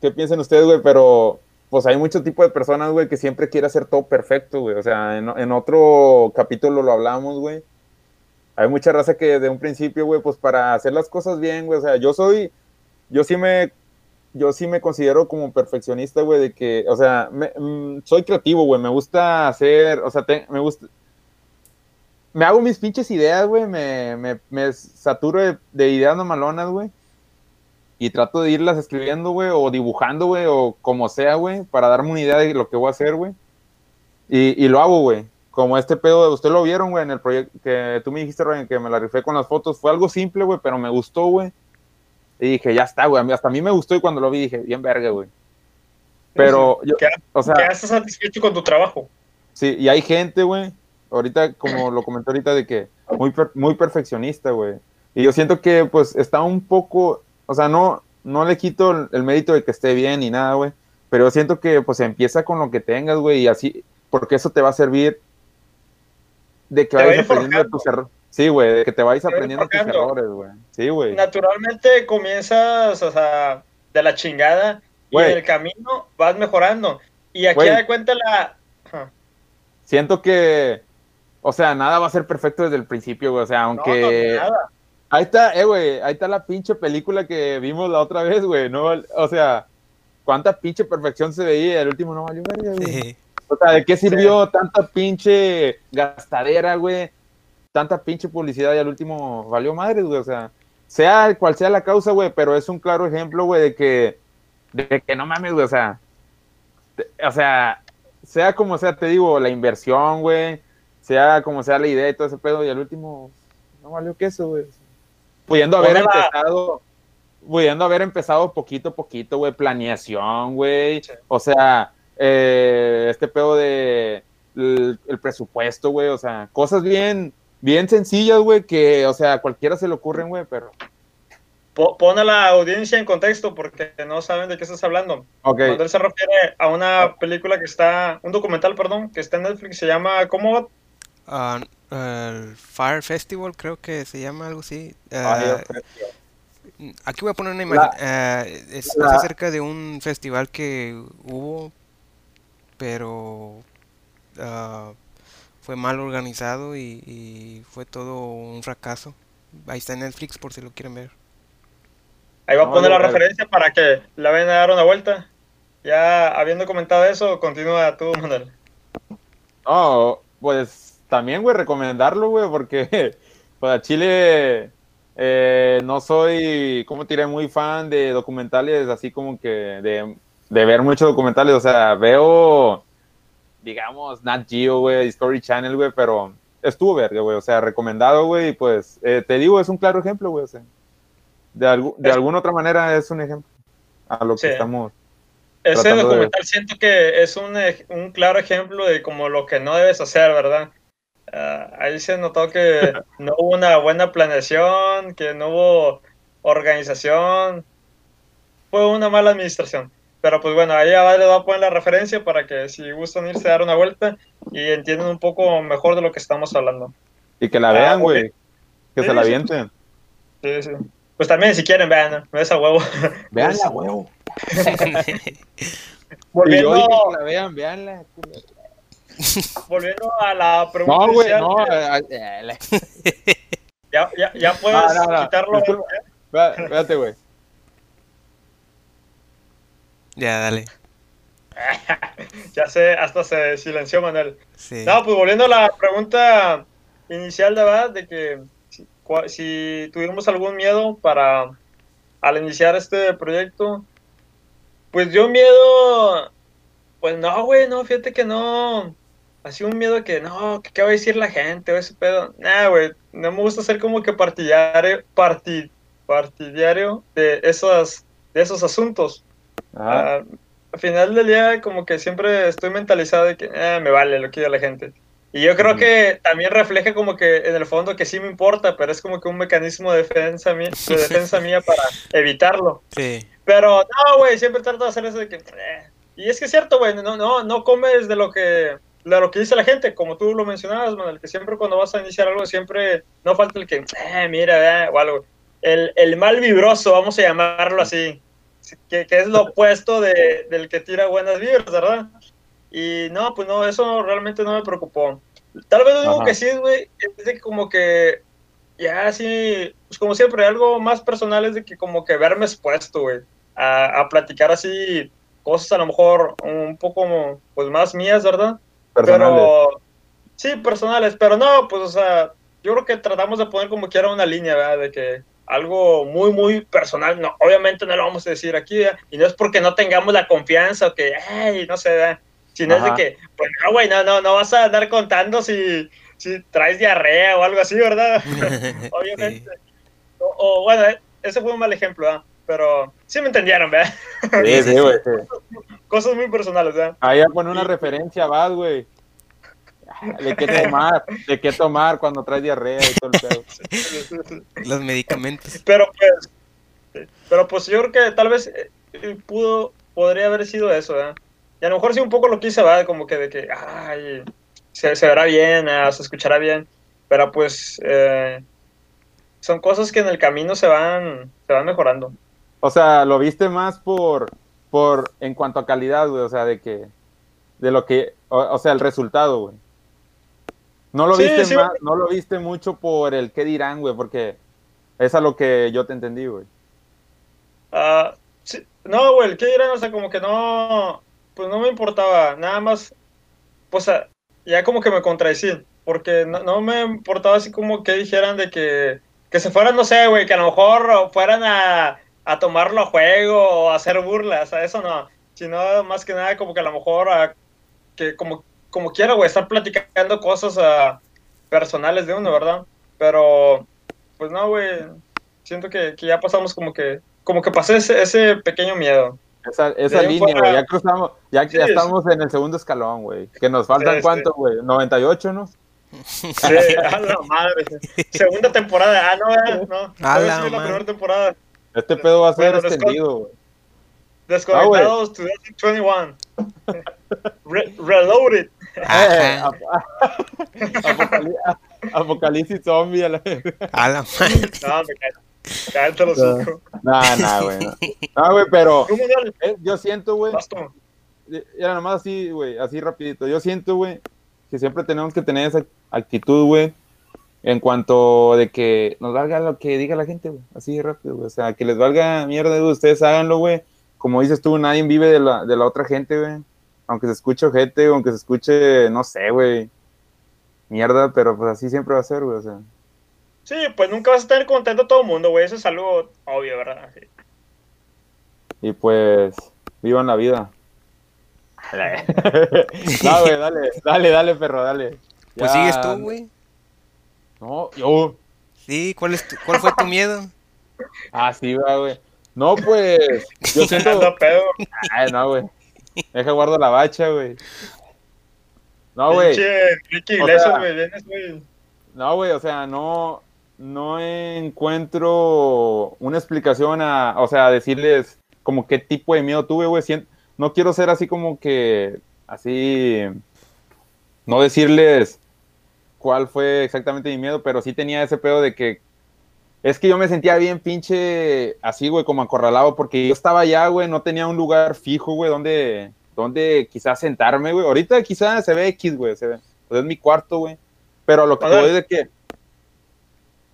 qué piensen ustedes, güey, pero pues hay mucho tipo de personas, güey, que siempre quiere hacer todo perfecto, güey. O sea, en, otro capítulo lo hablamos, güey. Hay mucha raza que de un principio, güey, pues para hacer las cosas bien, güey. O sea, yo soy, yo sí me, yo sí me considero como perfeccionista, güey, de que, o sea, me- mm, soy creativo, güey. Me gusta hacer, o sea, me gusta, me hago mis pinches ideas, güey, me, me, me saturo de, de ideas normalonas, güey. Y trato de irlas escribiendo, güey, o dibujando, güey, o como sea, güey, para darme una idea de lo que voy a hacer, güey. Y, y lo hago, güey. Como este pedo, de, ustedes lo vieron, güey, en el proyecto que tú me dijiste, Ryan, que me la rifé con las fotos. Fue algo simple, güey, pero me gustó, güey. Y dije, ya está, güey. Hasta a mí me gustó y cuando lo vi dije, bien verga, güey. Pero, yo, Que, o sea, estás satisfecho con tu trabajo. Sí, y hay gente, güey, ahorita, como lo comenté ahorita, de que muy, per- muy perfeccionista, güey. Y yo siento que, pues, está un poco, o sea, no, no le quito el, el mérito de que esté bien ni nada, güey. Pero siento que, pues, empieza con lo que tengas, güey, y así, porque eso te va a servir de que vayas aprendiendo de forjando. tus errores. Sí, güey, de que te vayas Te aprendiendo tus errores, güey. Sí, güey. Naturalmente comienzas, o sea, de la chingada y en el camino vas mejorando. Y aquí da cuenta la... Siento que, o sea, nada va a ser perfecto desde el principio, güey. O sea, No, aunque... no, nada. Ahí está, eh, güey, ahí está la pinche película que vimos la otra vez, güey, ¿no? O sea, cuánta pinche perfección se veía, y el último no valió verga, güey. Sí. O sea, ¿de qué sirvió tanta pinche gastadera, güey? Tanta pinche publicidad y al último valió madres, güey, o sea, sea cual sea la causa, güey, pero es un claro ejemplo, güey, de que, de que no mames, güey, o sea, te- o sea, sea como sea, te digo, la inversión, güey, sea como sea la idea y todo ese pedo, y al último no valió queso, güey. Pudiendo haber empezado, pudiendo haber empezado poquito a poquito, güey, planeación, güey, Sí. o sea, eh, este pedo de el, el presupuesto, güey, o sea, cosas bien, bien sencillas, güey, que, o sea, a cualquiera se le ocurren, güey, pero, Po- Pon a la audiencia en contexto porque no saben de qué estás hablando. ok, Cuando él se refiere a una película que está, un documental, perdón, que está en Netflix, se llama, ¿cómo va? El Fire Festival, creo que se llama algo así. Ah, ok. Aquí voy a poner una La- imagen. Ah, es, la- es acerca de un festival que hubo, pero ah, fue mal organizado y, y fue todo un fracaso. Ahí está en Netflix por si lo quieren ver. Ahí va a No, poner la referencia para que la vayan a dar una vuelta. Ya habiendo comentado eso, continúa tú, Manuel. No, pues también, güey, recomendarlo, güey, porque pues a Chile eh, no soy, como te diré, muy fan de documentales, así como que de, de ver muchos documentales, o sea, veo, digamos, Nat Geo, güey, Discovery Channel, güey, pero estuvo verga, güey, o sea, recomendado, güey, y pues eh, te digo, es un claro ejemplo, güey, o sea, de, algu- de Es- alguna otra manera es un ejemplo a lo que Sí. estamos. Ese de- documental siento que es un, un claro ejemplo de como lo que no debes hacer, ¿verdad? Ah, ahí se notó que no hubo una buena planeación, que no hubo organización. Fue una mala administración. Pero pues bueno, ahí ya les voy a poner la referencia para que si gustan irse a dar una vuelta y entiendan un poco mejor de lo que estamos hablando. Y que la Ah, vean, ok. güey. Que Sí, se la avienten. Sí, sí. Pues también si quieren, vean, ¿no? esa huevo. Veanla, huevo. Volviendo, que la vean, veanla. volviendo a la pregunta No, güey, inicial, no. eh, eh, ya, ya, ya puedes No, no, no. quitarlo. Ve- Espérate, güey. Ya, dale. Ya sé, hasta se silenció Manuel. Sí. No, pues volviendo a la pregunta inicial, de verdad, de que si, cua- si tuvimos algún miedo para al iniciar este proyecto, pues yo miedo, pues no, güey, no, fíjate que no, así un miedo que no, qué va a decir la gente o ese pedo, nah, güey, no me gusta ser como que partidario, parti, partidario de esos, de esos asuntos. Ajá. Ah, al final del día, como que siempre estoy mentalizado de que "Ah, me vale lo que diga la gente. Y yo creo que también refleja como que en el fondo que sí me importa, pero es como que un mecanismo de defensa, mía, de defensa mía para evitarlo. Sí. Pero no, güey, siempre trato de hacer eso de que... "Eh". Y es que es cierto, güey, no, no, no comes de lo que de lo que dice la gente, como tú lo mencionabas, Manuel, que siempre cuando vas a iniciar algo, siempre no falta el que, eh, mira, eh", o algo. El, el mal vibroso, vamos a llamarlo así, que, que es lo opuesto de, del que tira buenas vibras, ¿verdad? Y no, pues no, eso realmente no me preocupó. Tal vez lo único que sí, güey, es de que como que, ya sí, pues como siempre, algo más personal es de que como que verme expuesto, güey, a, a platicar así cosas a lo mejor un poco, pues más mías, ¿verdad? Personales. Pero, sí, personales, pero no, pues, o sea, yo creo que tratamos de poner como quiera una línea, ¿verdad? De que algo muy, muy personal, no, obviamente no lo vamos a decir aquí, ¿verdad? Y no es porque no tengamos la confianza o que, ay, no sé, ¿verdad? Sino es Ajá. de que, pues no, güey, no, no, no vas a andar contando si, si traes diarrea o algo así, ¿verdad? obviamente. O, o, bueno, ese fue un mal ejemplo, ¿verdad? Pero sí me entendieron, ¿verdad? Sí, sí, güey. sí. Cosas muy personales, ¿verdad? Ahí ya pone una referencia, vas, güey. De qué tomar, de qué tomar cuando traes diarrea y todo el pedo. Los medicamentos. Pero pues, pero pues yo creo que tal vez eh, eh, pudo, podría haber sido eso, ¿verdad? Y a lo mejor sí un poco lo quise, ¿verdad? Como que de que, ay, se, se verá bien, ah, se escuchará bien, pero pues eh, son cosas que en el camino se van, se van mejorando. O sea, lo viste más por, por, en cuanto a calidad, güey, o sea, de que, de lo que, o, o sea, el resultado, güey. No lo Sí, viste sí, más, güey. no lo viste mucho por el qué dirán, güey, porque es a lo que yo te entendí, güey. Sí, no, güey, ¿qué dirán? O sea, como que no, pues no me importaba, nada más, pues ah, ya como que me contradecí, porque no, no me importaba así como que dijeran de que, que se fueran, no sé, güey, que a lo mejor fueran a, a tomarlo a juego o a hacer burlas, a eso no, sino más que nada como que a lo mejor a, que como, como quiera, güey, estar platicando cosas ah, personales de uno, ¿verdad? Pero, pues no, güey, siento que, que ya pasamos como que, como que pasé ese, ese pequeño miedo. Esa, esa línea, güey, ya cruzamos, ya, Sí, ya sí. estamos en el segundo escalón, güey. Que nos faltan Sí, sí. cuánto, güey, 98, ¿no? Sí, a la madre. Segunda temporada, ah, no, eh, no. A la la primera temporada. Este pedo va a ser Bueno, extendido. Desconectados 2021. Re- reloaded. Eh, Ajá. Apocalipsis zombie a la A la madre. No, me cae. Cállate los cinco. Nah, nah, güey. No, No, güey, pero eh, yo siento, güey, tú. era nomás así, güey, así rapidito. Yo siento, güey, que siempre tenemos que tener esa actitud, güey, en cuanto de que nos valga lo que diga la gente, güey, así de rápido, güey. O sea, que les valga mierda, güey, ustedes háganlo, güey. Como dices tú, nadie vive de la, de la otra gente, güey. Aunque se escuche ojete, aunque se escuche, no sé, güey, mierda, pero pues así siempre va a ser, güey, o sea. Sí, pues nunca vas a tener contento a todo el mundo, güey. Eso es algo obvio, ¿verdad? Sí. Y pues, vivan la vida. no, güey, dale, dale, dale, perro, dale. Pues sigues tú, güey. No, yo. Sí, ¿cuál, es tu- ¿cuál fue tu miedo? Ah, sí, va, güey. No, pues, yo siento. Pedo. Ay, no, güey. Deja guardo la bacha, güey. No, güey. Güey, vienes, güey. No, güey, o sea, no, no encuentro una explicación a, o sea, a decirles como qué tipo de miedo tuve, güey. No quiero ser así como que, así, no decirles cuál fue exactamente mi miedo, pero sí tenía ese pedo de que es que yo me sentía bien pinche así, güey, como acorralado, porque yo estaba allá, güey, no tenía un lugar fijo, güey, donde, donde quizás sentarme, güey. Ahorita quizás se ve X, güey, se ve. Pues es mi cuarto, güey. Pero lo que voy es de que,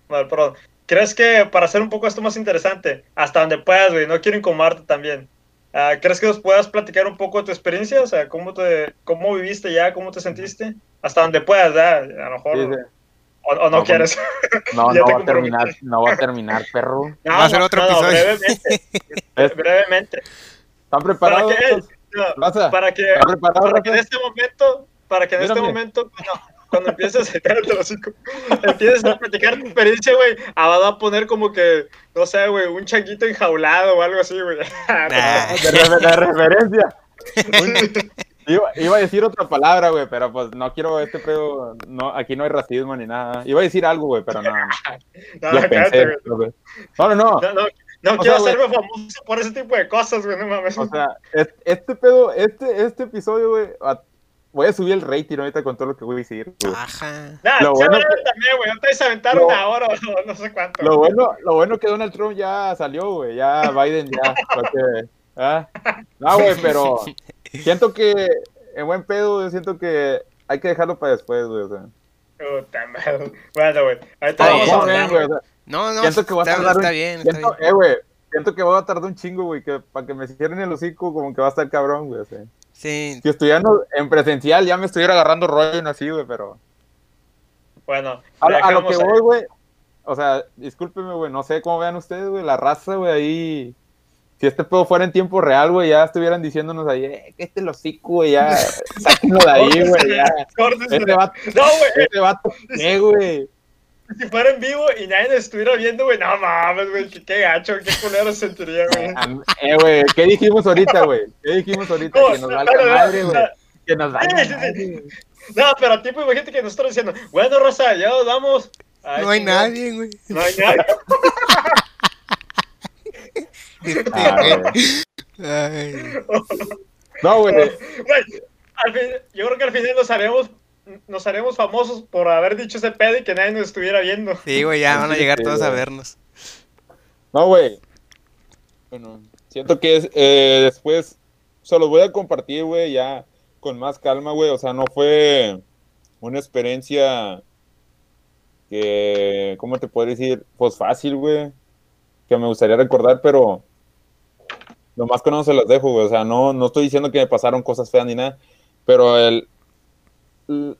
Vale, perdón. ¿Crees que para hacer un poco esto más interesante, hasta donde puedas, güey, no quiero incomodarte también, ah, ¿crees que nos puedas platicar un poco de tu experiencia? O sea, ¿cómo, te, cómo viviste ya? ¿Cómo te sentiste? Hasta donde puedas, ¿ya? A lo mejor. sí, sí. O, o no, No, quieres. no, no va a terminar, no va a terminar, perro. No, Va a ser no, otro no, no, episodio. brevemente. Es- brevemente. ¿Están Para preparados? que, para que, ¿Están preparados, para que en este momento, para que en este Mírame. momento, cuando, cuando empieces a cállate el hocico, empieces a platicar tu experiencia, güey, ah, va a poner como que, no sé, güey, un changuito enjaulado o algo así, güey. Nah. De, re- de referencia. Un- Iba, iba a decir otra palabra, güey, pero pues no quiero este pedo. No, aquí no hay racismo ni nada. Iba a decir algo, güey, pero no. no. No, Lo pensé. güey. No, no, no. No, no, no O quiero sea, hacerme famoso por ese tipo de cosas, güey, no mames. O sea, es- este pedo, este, este episodio, güey, voy a subir el rating ahorita con todo lo que voy a decir. güey. Ajá. Nah, lo bueno también, güey, no te vas a aventar Lo- una hora o no sé cuánto. Lo bueno, lo bueno que Donald Trump ya salió, güey. Ya Biden ya. lo que- ¿ah? No, güey, pero siento que en buen pedo, yo siento que hay que dejarlo para después, güey. O sea. Puta madre. Bueno, güey, ahorita Está vamos a ¿Cómo ven, hablar, güey? güey. O sea, No, no, siento que va a está, tardar un- está bien, está siento, bien. eh, güey, siento que voy a tardar un chingo, güey, que para que me cierren el hocico, como que va a estar cabrón, güey. o sea. Sí, Si estudiando en presencial, ya me estuviera agarrando rollo en así, güey, pero. Bueno, A, lo- a lo que ahí. voy, güey. O sea, discúlpeme, güey, no sé cómo vean ustedes, güey, la raza, güey, ahí. Si este pedo fuera en tiempo real, güey, ya estuvieran diciéndonos ahí, eh, que este lo hocico, güey, ya, sáquenlo de ahí, güey, ya. Este vato, No, güey, este vato, ¿qué, güey? si fuera en vivo y nadie nos estuviera viendo, güey, no mames, güey, qué, qué gacho, qué culero se sentiría, güey. Eh, güey, ¿qué dijimos ahorita, güey? ¿Qué dijimos ahorita? No, Que nos no, valga no, madre, no. güey. Que nos valga Sí, sí, sí. madre. No, pero tipo, imagínate que nosotros diciendo, bueno, Rosa, ya nos vamos. Ay, no hay nadie, güey. No hay nadie. Este, Ah, güey. güey. Ay. No, güey. Fin, yo creo que al final nos haremos, nos haremos famosos por haber dicho ese pedo y que nadie nos estuviera viendo. Sí, güey, ya van a llegar sí, todos a vernos. No, güey. Bueno, siento que es, eh, después se los voy a compartir, güey, ya con más calma, güey. O sea, no fue una experiencia que, ¿cómo te puedo decir? Pues fácil, güey. Que me gustaría recordar, pero lo más que no se las dejo, güey. O sea, no, no estoy diciendo que me pasaron cosas feas ni nada, pero el,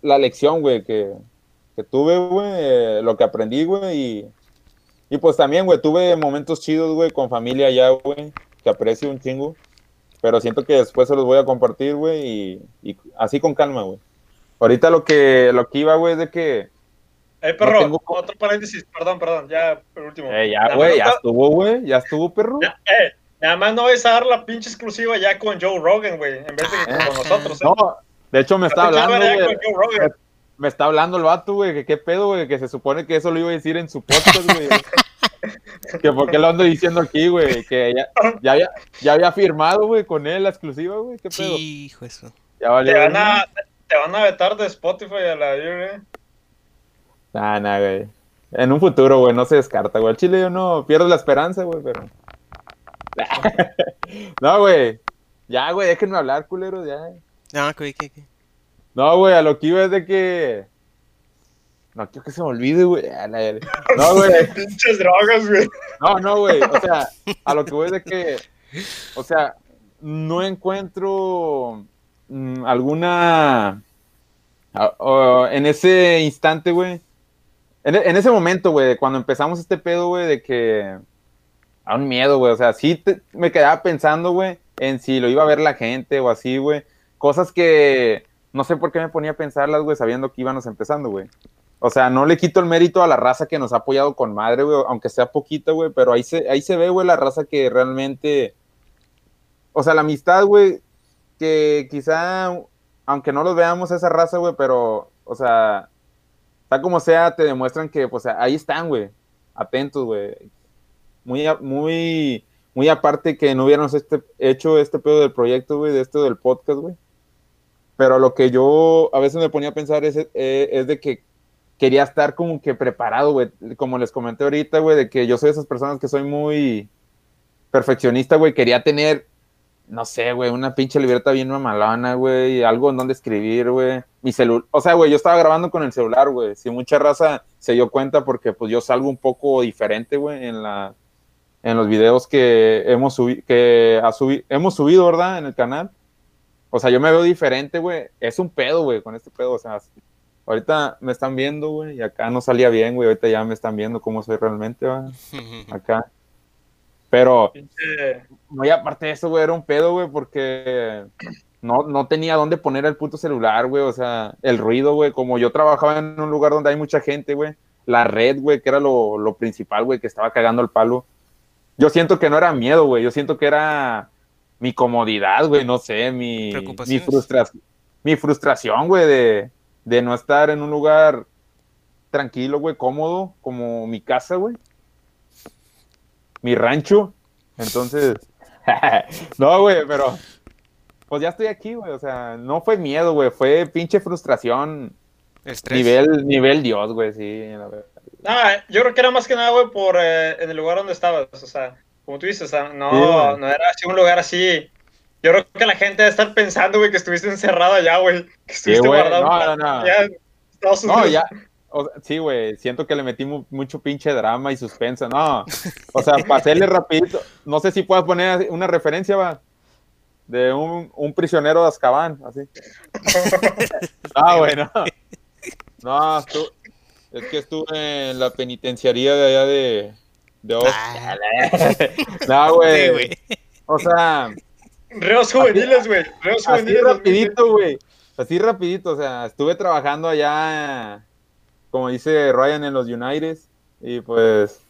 la lección, güey, que, que tuve, güey, eh, lo que aprendí, güey, y, y pues también, güey, tuve momentos chidos, güey, con familia allá, güey, que aprecio un chingo. Pero siento que después se los voy a compartir, güey, y, y así con calma, güey. Ahorita lo que, lo que iba, güey, es de que... Eh, perro, tengo co- otro paréntesis, perdón, perdón, ya por último. eh, ya, güey, ya no- estuvo, güey, ya estuvo, perro. ya- eh, nada más no vais a dar la pinche exclusiva ya con Joe Rogan, güey, en vez de que con nosotros. ¿eh? No, de hecho me está hablando. Me está hablando el vato, güey, que qué pedo, güey, que se supone que eso lo iba a decir en su podcast, güey. que por qué lo ando diciendo aquí, güey, que ya, ya, había, ya había firmado, güey, con él la exclusiva, güey, qué pedo. Sí, hijo eso. Ya valió. Te van, a, te van a vetar de Spotify a la güey. Nah, nah, güey. En un futuro, güey, no se descarta, güey. El Chile yo no pierdo la esperanza, güey, pero. no, güey. Ya, güey, déjenme hablar, culeros, ya. No, ¿qué, qué, qué? No, güey, a lo que iba es de que. No quiero que se me olvide, güey. A la- No, güey. Pinches drogas, güey. No, no, güey. O sea, a lo que voy es de que. O sea, no encuentro mm, alguna. a- o- en ese instante, güey. En, en ese momento, güey, cuando empezamos este pedo, güey, de que. A un miedo, güey. O sea, sí me quedaba pensando, güey, en si lo iba a ver la gente o así, güey. Cosas que no sé por qué me ponía a pensarlas, güey, sabiendo que íbamos empezando, güey. O sea, no le quito el mérito a la raza que nos ha apoyado con madre, güey, aunque sea poquita, güey, pero ahí se, ahí se ve, güey, la raza que realmente. O sea, la amistad, güey, que quizá aunque no los veamos esa raza, güey, pero, o sea, está como sea, te demuestran que, pues ahí están, güey, atentos, güey. Muy, muy, muy aparte que no hubiéramos este, hecho este pedo del proyecto, güey, de esto del podcast, güey. Pero lo que yo a veces me ponía a pensar es, eh, es de que quería estar como que preparado, güey. Como les comenté ahorita, güey, de que yo soy de esas personas que soy muy perfeccionista, güey. Quería tener no sé, güey, una pinche libreta bien mamalona, güey, algo en donde escribir, güey. Mi celular, o sea, güey, yo estaba grabando con el celular, güey. Si mucha raza se dio cuenta porque pues yo salgo un poco diferente, güey, en la en los videos que hemos subido que hemos subido, ¿verdad? En el canal. O sea, yo me veo diferente, güey. Es un pedo, güey, con este pedo, o sea, ahorita me están viendo, güey, y acá no salía bien, güey. Ahorita ya me están viendo cómo soy realmente, güey. Acá. Pero, muy aparte de eso, güey, era un pedo, güey, porque no, no tenía dónde poner el puto celular, güey. O sea, el ruido, güey. Como yo trabajaba en un lugar donde hay mucha gente, güey. La red, güey, que era lo, lo principal, güey, que estaba cagando el palo. Yo siento que no era miedo, güey. Yo siento que era mi comodidad, güey. No sé, mi, mi, frustración, mi frustración, güey, de, de no estar en un lugar tranquilo, güey, cómodo, como mi casa, güey mi rancho. Entonces, no, güey, pero pues ya estoy aquí, güey. O sea, no fue miedo, güey, fue pinche frustración. Nivel, nivel Dios, güey, sí. No, yo creo que era más que nada, güey, por eh, en el lugar donde estabas. O sea, como tú dices, o sea, no, no era así un lugar así. Yo creo que la gente debe estar pensando, güey, que estuviste encerrado allá, güey. Que estuviste guardado. No, no, no. no, ya, sí, güey, siento que le metí mucho pinche drama y suspensa. No, o sea, paséle rapidito. No sé si puedes poner una referencia, va, de un, un prisionero de Azkaban, así. ah, bueno. No, es que estuve en la penitenciaría de allá de... de ah. no, güey. O sea... Reos juveniles, güey. Reos juveniles. Así rapidito, güey. Así rapidito, o sea, estuve trabajando allá como dice Ryan en los United. Y pues,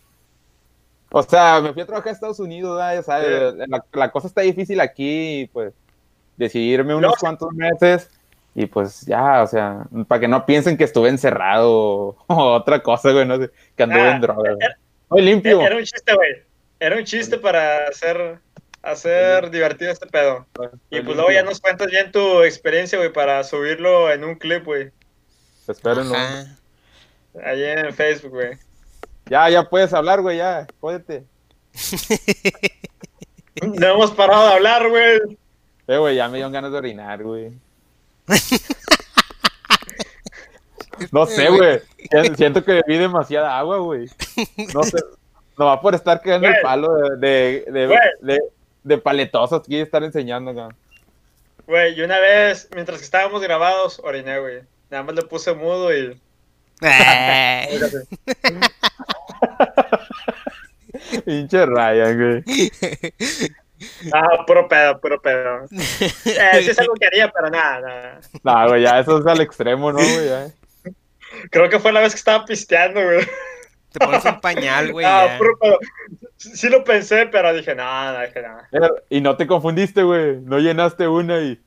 o sea, me fui a trabajar a Estados Unidos, ya sabes, la, cosa está difícil aquí, y pues decidirme unos cuantos meses y pues ya, o sea, para que no piensen que estuve encerrado o, otra cosa, güey, no sé, que anduve ah, en droga. Muy limpio. Era un chiste, güey. Era un chiste para hacer, hacer divertido este pedo. Y pues luego ya nos cuentas bien tu experiencia, güey, para subirlo en un clip, güey. Espérenlo. Ahí en Facebook, güey. Ya, ya puedes hablar, güey, ya, jódete. no hemos parado de hablar, güey. Eh, güey, ya me dieron ganas de orinar, güey. No sé, güey. Siento que bebí demasiada agua, güey. No sé. No va por estar quedando el palo de, de, de, de, paletosos que estar enseñando, güey. Güey, y una vez, mientras que estábamos grabados, oriné, güey. Nada más le puse mudo y eh. Pinche Ryan, güey. Ah, puro pedo, puro pedo. Eh, sí es algo que haría, pero nada, nada. No, güey, ya eso es al extremo, ¿no, güey? Creo que fue la vez que estaba pisteando, güey. Te pones un pañal, güey. Ah, puro pedo. Sí lo pensé, pero dije, nada, dije nada. Y no te confundiste, güey. No llenaste una y.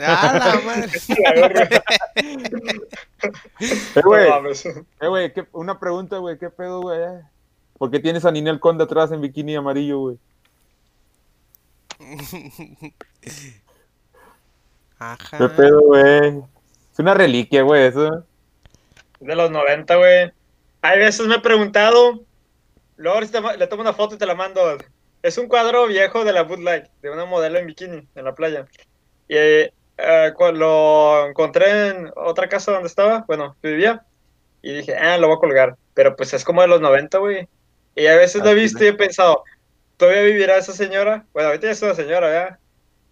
Ah, la madre. eh, güey. Eh, güey, una pregunta, güey. ¿Qué pedo, güey? ¿Por qué tienes a Ninel Conde atrás en bikini amarillo, güey? Ajá. ¿Qué pedo, güey? Es una reliquia, güey, eso. De los 90, güey. Hay veces me he preguntado Luego le tomo una foto y te la mando. Es un cuadro viejo de la Bud Light, de una modelo en bikini en la playa. Y eh, lo encontré en otra casa donde estaba, bueno, vivía. Y dije, ah, lo voy a colgar. Pero pues es como de los 90, güey. Y a veces lo he visto y he pensado, ¿todavía vivirá esa señora? Bueno, ahorita ya es una señora, ¿verdad?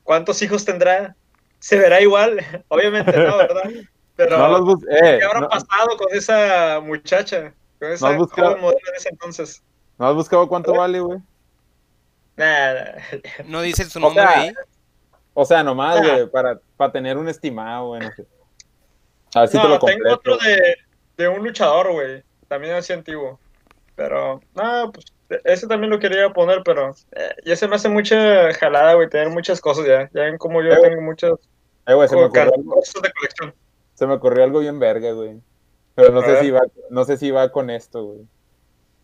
¿Cuántos hijos tendrá? ¿Se verá igual? Obviamente no, ¿verdad? Pero, eh, ¿qué habrá pasado con esa muchacha? Con esa modelo de ese entonces. ¿No has buscado cuánto vale, güey? Nada. No dice su nombre ahí. O sea, nomás, güey, para, para tener un estimado, güey. No. A ver si te lo tengo otro de, de un luchador, güey. También así antiguo. Pero, no, pues ese también lo quería poner, pero eh, ya se me hace mucha jalada, güey, tener muchas cosas ya. Ya ven como yo eh, tengo muchas. Eh, güey, se me ocurrió algo, cosas de colección. se me ocurrió algo bien verga, güey. Pero no A sé ver. si va, no sé si va con esto, güey.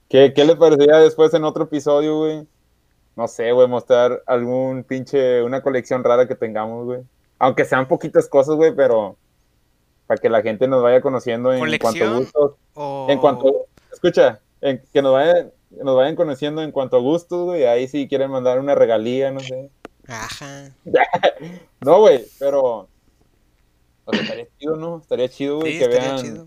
¿Qué, ¿Qué les parecería después en otro episodio, güey? No sé, güey, mostrar algún pinche, una colección rara que tengamos, güey. Aunque sean poquitas cosas, güey, pero para que la gente nos vaya conociendo en cuanto a gustos. O... En cuanto, escucha, en- que nos vayan, nos vayan conociendo en cuanto a gustos, güey. Ahí si quieren mandar una regalía, no sé. Ajá. No, güey, pero. O sea, estaría chido, ¿no? Estaría chido, güey, Sí, que vean chido.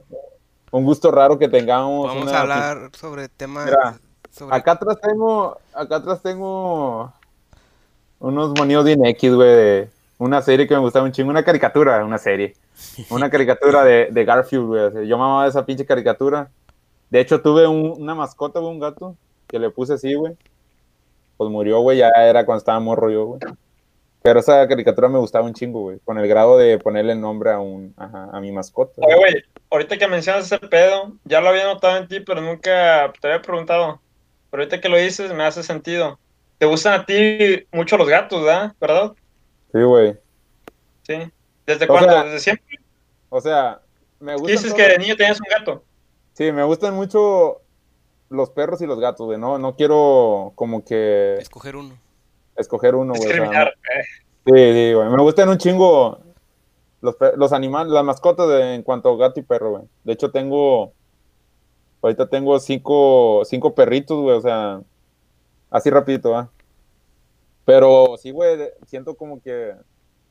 un gusto raro que tengamos. Vamos una- a hablar sobre temas... Mira, sobre... Acá atrás tengo. Acá atrás tengo. Unos monios bien X, güey, de una serie que me gustaba un chingo. Una caricatura, una serie. Una caricatura de, de Garfield, güey. o sea, yo mamaba esa pinche caricatura. De hecho, tuve un- una mascota, güey, un gato, que le puse así, güey. Pues murió, güey, ya era cuando estaba morro yo, güey. Pero esa caricatura me gustaba un chingo, güey. Con el grado de ponerle nombre a un, ajá, a mi mascota. Oye, güey, ahorita que mencionas ese pedo, ya lo había notado en ti, pero nunca te había preguntado. Pero ahorita que lo dices, me hace sentido. ¿Te gustan a ti mucho los gatos, ¿verdad? ¿Verdad? Sí, güey. Sí. ¿Desde O cuándo? sea, ¿Desde siempre? O sea, me gustan. Dices todos- que de niño tenías un gato. Sí, me gustan mucho los perros y los gatos, güey. No, no quiero como que Escoger uno. escoger uno, güey. o sea, Discriminar. eh. sí, sí, güey. Me gustan un chingo los, los animales, las mascotas de- en cuanto a gato y perro, güey. De hecho, tengo. Ahorita tengo cinco, cinco perritos, güey. O sea, así rapidito, ¿va? Pero sí, güey, siento como que.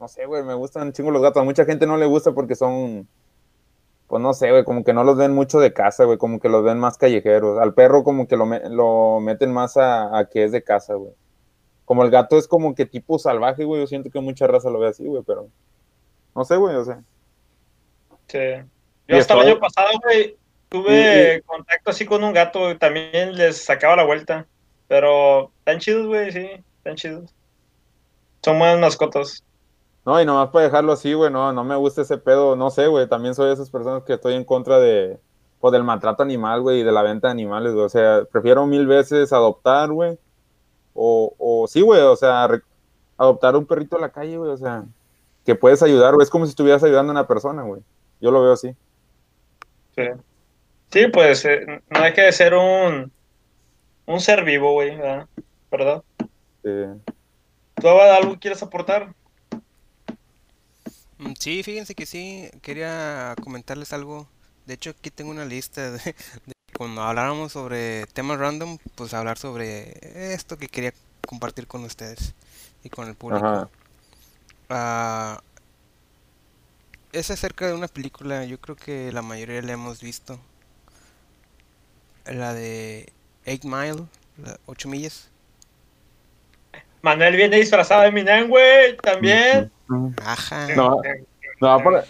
No sé, güey, me gustan un chingo los gatos. A mucha gente no le gusta porque son. Pues no sé, güey, como que no los ven mucho de casa, güey, como que los ven más callejeros. Al perro como que lo, me- lo meten más a, a que es de casa, güey. Como el gato es como que tipo salvaje, güey, yo siento que mucha raza lo ve así, güey, pero... No sé, güey, o sea... Sí. Yo hasta el año pasado, güey, tuve contacto así con un gato, y también les sacaba la vuelta. Pero tan chidos, güey, sí, tan chidos. Son buenas mascotas. No, y nomás para dejarlo así, güey, no, no me gusta ese pedo, no sé, güey, también soy de esas personas que estoy en contra de, pues, del maltrato animal, güey, y de la venta de animales, güey, o sea, prefiero mil veces adoptar, güey, o, o sí, güey, o sea, re- adoptar un perrito a la calle, güey, o sea, que puedes ayudar, güey, es como si estuvieras ayudando a una persona, güey, yo lo veo así. Sí, sí pues eh, no hay que ser un, un ser vivo, güey, ¿verdad? ¿verdad? Eh, ¿Tú Abad, algo quieres aportar? Mm, Sí, fíjense que sí, quería comentarles algo. De hecho, aquí tengo una lista de, de cuando habláramos sobre temas random, pues hablar sobre esto que quería compartir con ustedes y con el público. Ajá. Ah, es acerca de una película, yo creo que la mayoría la hemos visto. La de Eight Mile, la 8 millas. Manuel viene disfrazado de Eminem, güey, también. Ajá. No, no, por-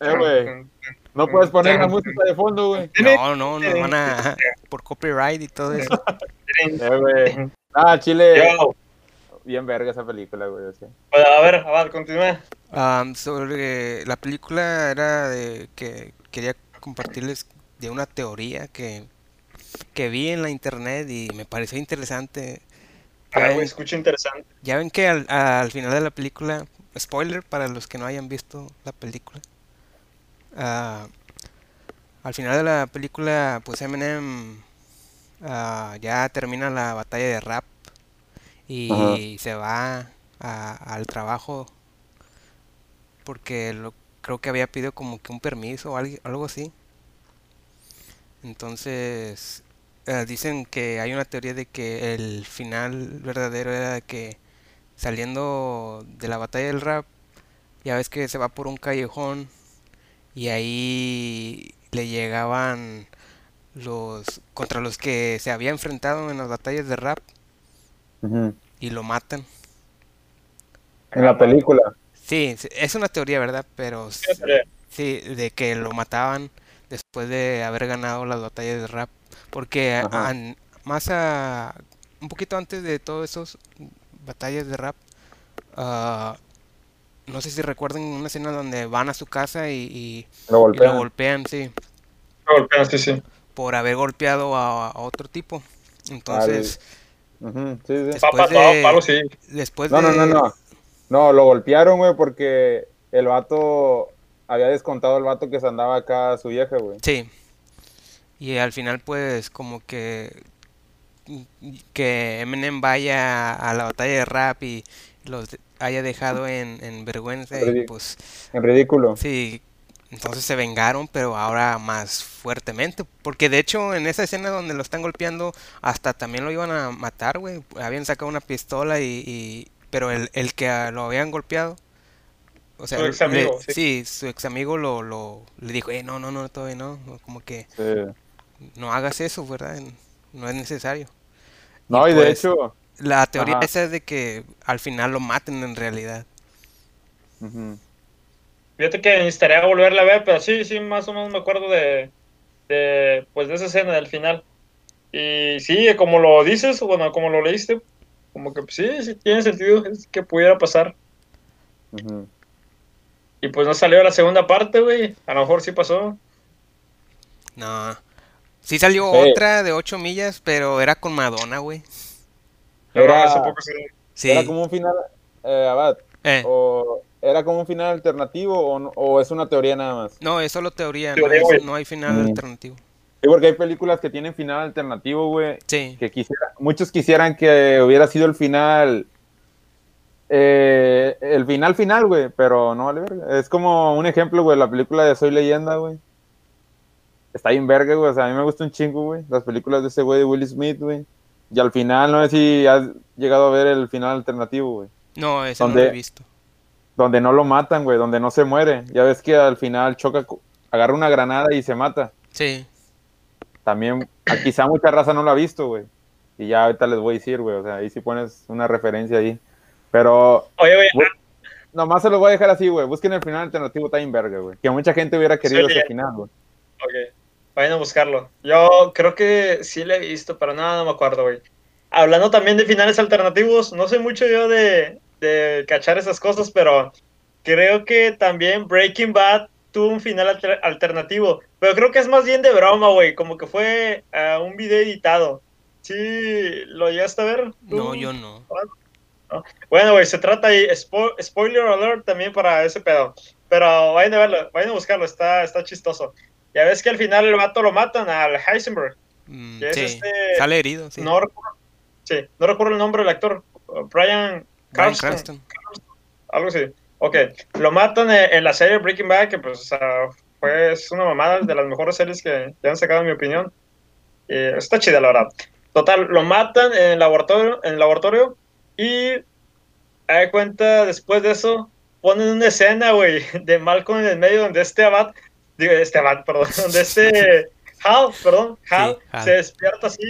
Eh, güey. no puedes poner la música de fondo, güey. No, no, nos van a por copyright y todo eso. Eh, güey. Ah, Chile, Yo, bien verga esa película, güey, o sea. pues, a ver, Abad, continúa. Am, sobre la película era de que quería compartirles de una teoría que, que vi en la internet y me pareció interesante. A ver, güey, ven, escucha interesante. ya ven que al, al final de la película, spoiler para los que no hayan visto la película, ah, al final de la película, pues Eminem ah, ya termina la batalla de rap y Ajá. se va a- al trabajo porque lo, creo que había pedido como que un permiso o algo, así. Entonces, eh, dicen que hay una teoría de que el final verdadero era de que saliendo de la batalla del rap, ya ves que se va por un callejón y ahí le llegaban los contra los que se había enfrentado en las batallas de rap y lo matan. En la película. Sí, es una teoría, ¿verdad? Pero sí, de que lo mataban después de haber ganado las batallas de rap. Porque a- más a, un poquito antes de todas esas batallas de rap, ah, no sé si recuerdan una escena donde van a su casa y, y- Lo y lo golpean. sí, Golpean, sí, sí. por haber golpeado a, a otro tipo. Entonces, Ujú, sí, sí. Después Papá, de- palo, sí. después No, no, no, no. No, lo golpearon, güey, porque el vato había descontado el vato que se andaba acá a su vieja, güey. Sí. Y al final, pues, como que que Eminem vaya a la batalla de rap y los haya dejado en, en vergüenza y Ridí- pues En ridículo. sí, entonces se vengaron, pero ahora más fuertemente, porque de hecho en esa escena donde lo están golpeando hasta también lo iban a matar, güey, habían sacado una pistola y, y- pero el, el que lo habían golpeado o sea, Su le- ex amigo, sí. sí, su ex amigo lo, lo le dijo, eh, no, no, no, todavía no, como que Sí. no hagas eso, ¿verdad? No es necesario. No, y de pues, hecho, La teoría Ajá. esa es de que al final lo maten en realidad. ujú. Fíjate que necesitaría volverla a ver, pero sí, sí, más o menos me acuerdo de, de, pues, de esa escena del final. Y sí, como lo dices, bueno, como lo leíste, como que pues, sí, sí tiene sentido es que pudiera pasar. Y pues no salió la segunda parte, güey. A lo mejor sí pasó. No. Sí salió Sí. otra de 8 millas, pero era con Madonna, güey. Era- hace poco sí. Sí. Era como un final, eh, Abad, Eh, o era como un final alternativo o, no- o es una teoría nada más. No, es solo teoría, es- no hay final Mm. alternativo. Sí, porque hay películas que tienen final alternativo, güey, Sí. que quisiera, muchos quisieran que hubiera sido el final, eh, el final final, güey, pero no vale verga. Es como un ejemplo, güey, la película de Soy Leyenda, güey. Está bien verga, güey, o sea, a mí me gusta un chingo, güey, las películas de ese güey de Will Smith, güey. Y al final, no sé si has llegado a ver el final alternativo, güey. No, ese no ¿Dónde? lo he visto. Donde no lo matan, güey, donde no se muere. Ya ves que al final choca, agarra una granada y se mata. Sí. También, a- quizá mucha raza no lo ha visto, güey. Y ya ahorita les voy a decir, güey. O sea, ahí sí pones una referencia ahí. Pero Oye, güey, Güey, nomás se los voy a dejar así, güey. Busquen el final alternativo Time Verga, güey. Que mucha gente hubiera querido Sí. ese final, güey. ok. Vayan a buscarlo. Yo creo que sí lo he visto, pero nada, no me acuerdo, güey. Hablando también de finales alternativos, no sé mucho yo de, de cachar esas cosas, pero creo que también Breaking Bad tuvo un final alter- alternativo. Pero creo que es más bien de broma, güey. Como que fue ah, un video editado. ¿Sí lo llegaste a ver? No, tú? yo no. Bueno, güey, se trata ahí, spo- spoiler alert también para ese pedo. Pero vayan a verlo, vayan a buscarlo, está, está chistoso. Ya ves que al final el vato lo matan al Heisenberg. Mm, que es sí. este- Sale herido, sí. No, recuerdo, sí, no recuerdo el nombre del actor. Brian Bryan Cranston, Cranston. algo así. Ok, lo matan en, en la serie Breaking Bad, que pues o sea, fue es una mamada de las mejores series que, que han sacado, en mi opinión. Eh, está chida, la verdad. Total, lo matan en el laboratorio, en el laboratorio y a cuenta, después de eso, ponen una escena, güey, de Malcolm en el medio donde este abad, digo, este abad, perdón, donde este Hal, perdón, Hal, Hal. se despierta así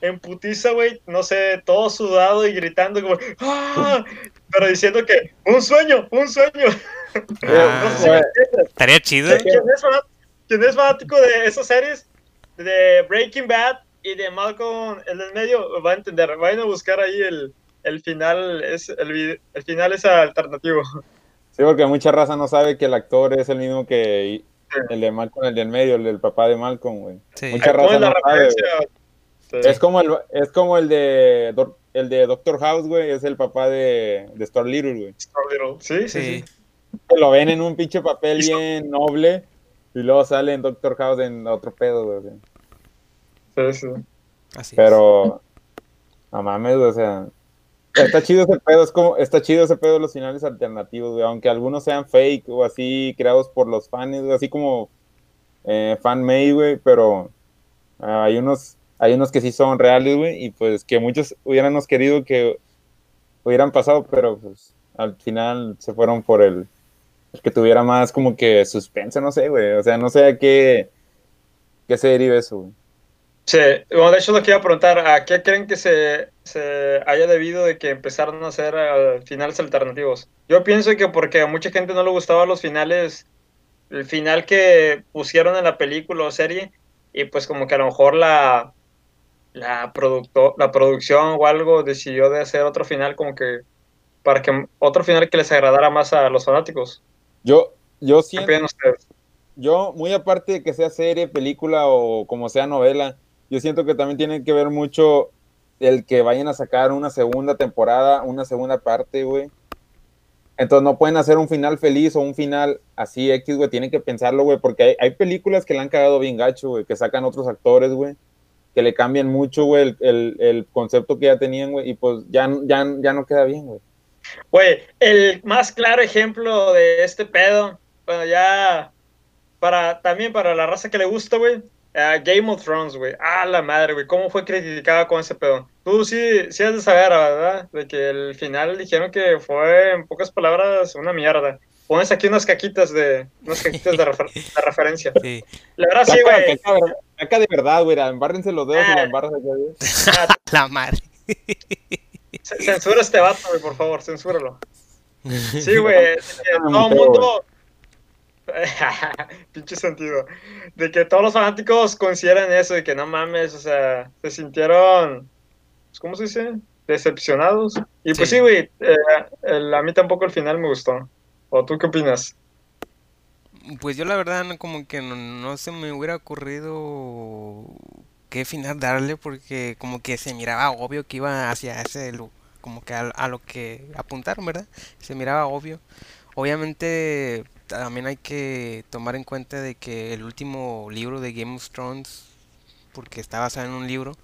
en putiza, güey, no sé, todo sudado y gritando como, ¡ah! Pero diciendo que, un sueño, un sueño. Ah, no sé si me entiendes. Estaría chido. ¿Qui- ¿Quién es, quién es fanático de esas series? De Breaking Bad y de Malcolm en el medio, va a entender. Vayan a buscar ahí el, el final, es, el, el final es alternativo. Sí, porque mucha raza no sabe que el actor es el mismo que el de Malcolm, el del medio, el del papá de Malcolm, güey. Sí. Mucha la no sabe. Sí. Es como el, es como el de el de Doctor House, güey, es el papá de, de Stuart Little, güey. Stuart Little. Sí, sí, Sí. sí. Que Lo ven en un pinche papel bien noble y luego sale en Doctor House en otro pedo, güey. sí, sí. Así es. Pero, no mames, o sea, está chido ese pedo, es como, está chido ese pedo los finales alternativos, güey, aunque algunos sean fake o así, creados por los fans, güey, así como eh, fan-made, güey, pero ah, hay unos, hay unos que sí son reales, güey, y pues que muchos hubiéramos querido que hubieran pasado, pero pues al final se fueron por el, el que tuviera más como que suspense, no sé, güey, o sea, no sé a qué, qué se deriva eso, güey. Sí, bueno, de hecho lo que iba a preguntar, ¿a qué creen que se, se haya debido de que empezaron a hacer eh, finales alternativos? Yo pienso que porque a mucha gente no le gustaban los finales, el final que pusieron en la película o serie, y pues como que a lo mejor la, la, producto, la producción o algo decidió de hacer otro final como que, para que otro final que les agradara más a los fanáticos. Yo, yo ¿Qué siento... ustedes? yo, muy aparte de que sea serie, película o como sea novela, yo siento que también tiene que ver mucho el que vayan a sacar una segunda temporada, una segunda parte, güey. Entonces no pueden hacer un final feliz o un final así X, güey. Tienen que pensarlo, güey, porque hay, hay películas que le han cagado bien gacho, güey, que sacan otros actores, güey, que le cambian mucho, güey, el, el- el concepto que ya tenían, güey, y pues ya, ya, ya no queda bien, güey. Güey, el más claro ejemplo de este pedo, bueno, ya para también para la raza que le gusta, güey, eh, Game of Thrones, güey. Ah, la madre, güey, cómo fue criticada con ese pedo. Tú sí, sí has de saber, ¿verdad? De que el final dijeron que fue, en pocas palabras, una mierda. Pones aquí unas caquitas de, unas caquitas de, refer- de referencia. Sí. La verdad, sí, güey. caca, caca de verdad, güey. Embárrense los dedos y Ah. la embarras acá, güey. Ah, La madre. Censura este vato, güey, por favor, censúralo. Sí, güey, Ah, todo el mundo. Pinche sentido. De que todos los fanáticos consideran eso, de que no mames, o sea, se sintieron. pues, ¿Cómo se dice? Decepcionados. Y pues Sí. sí, güey, eh, a mí tampoco el final me gustó. ¿O tú qué opinas? Pues yo la verdad no, como que no, no se me hubiera ocurrido qué final darle porque como que se miraba obvio que iba hacia ese como que a, a lo que apuntaron, ¿verdad? Se miraba obvio. Obviamente también hay que tomar en cuenta de que el último libro de Game of Thrones, porque está basado en un libro,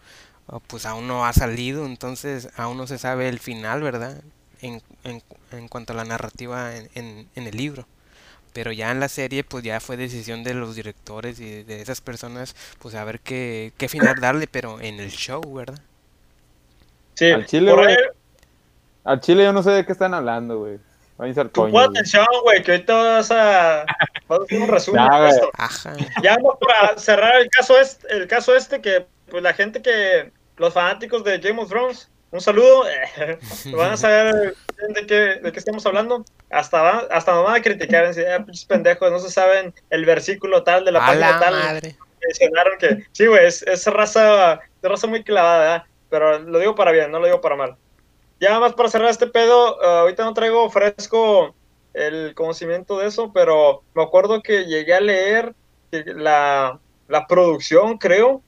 ah, pues aún no ha salido, entonces aún no se sabe el final, ¿verdad? En, en, en cuanto a la narrativa en, en, en el libro. Pero ya en la serie, pues ya fue decisión de los directores y de esas personas, pues a ver qué, qué final darle, pero en el show, ¿verdad? Sí, Al chile, güey. Al chile yo no sé de qué están hablando, güey. Tú coño, pon atención, güey, que ahorita vas a, vas a hacer un resumen de esto. Ajá. Ya no, para cerrar el caso este, el caso este que pues la gente que los fanáticos de Game of Thrones, un saludo, van a saber de qué, de qué estamos hablando. Hasta hasta nos van a criticar, en decir, "Ah, pinches pendejos, no se saben el versículo tal de la A página la tal. madre. Mencionaron que sí, güey, es, es raza, es raza muy clavada, ¿verdad? pero lo digo para bien, no lo digo para mal. Ya más para cerrar este pedo, ah, ahorita no traigo fresco el conocimiento de eso, pero me acuerdo que llegué a leer la, la producción, creo,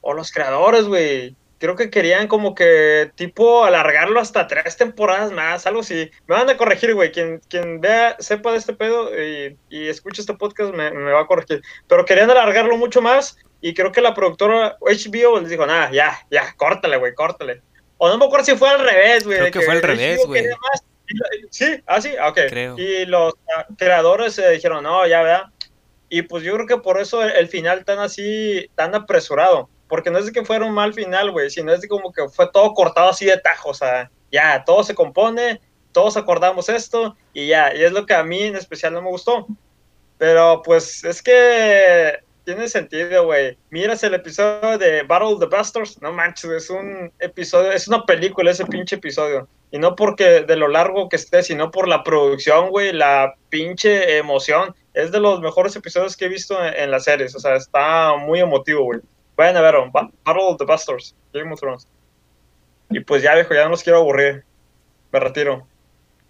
o los creadores, güey, creo que querían como que tipo alargarlo hasta tres temporadas más, algo así. Me van a corregir, güey, quien, quien vea, sepa de este pedo y, y escuche este podcast me, me va a corregir. Pero querían alargarlo mucho más y creo que la productora HBO les dijo, nada, ya, ya, córtale, güey, córtale. O no me acuerdo si fue al revés, güey. Creo que fue al revés, güey. Sí, ah, sí, ok. Creo. Y los ah, creadores se dijeron, no, ya, ¿verdad? Y pues yo creo que por eso el, el final tan así, tan apresurado. Porque no es de que fuera un mal final, güey, sino es de como que fue todo cortado así de tajo. O sea, ya, todo se compone, todos acordamos esto y ya. Y es lo que a mí en especial no me gustó. Pero pues es que tiene sentido, güey. Miras el episodio de Battle of the Bastards, no manches, es un episodio, es una película ese pinche episodio. Y no porque de lo largo que esté, sino por la producción, güey, la pinche emoción. Es de los mejores episodios que he visto en, en las series. O sea, está muy emotivo, güey. Vayan a verlo. Ba- Battle of the Bastards, Game of Thrones. Y pues ya, viejo, ya no los quiero aburrir. Me retiro.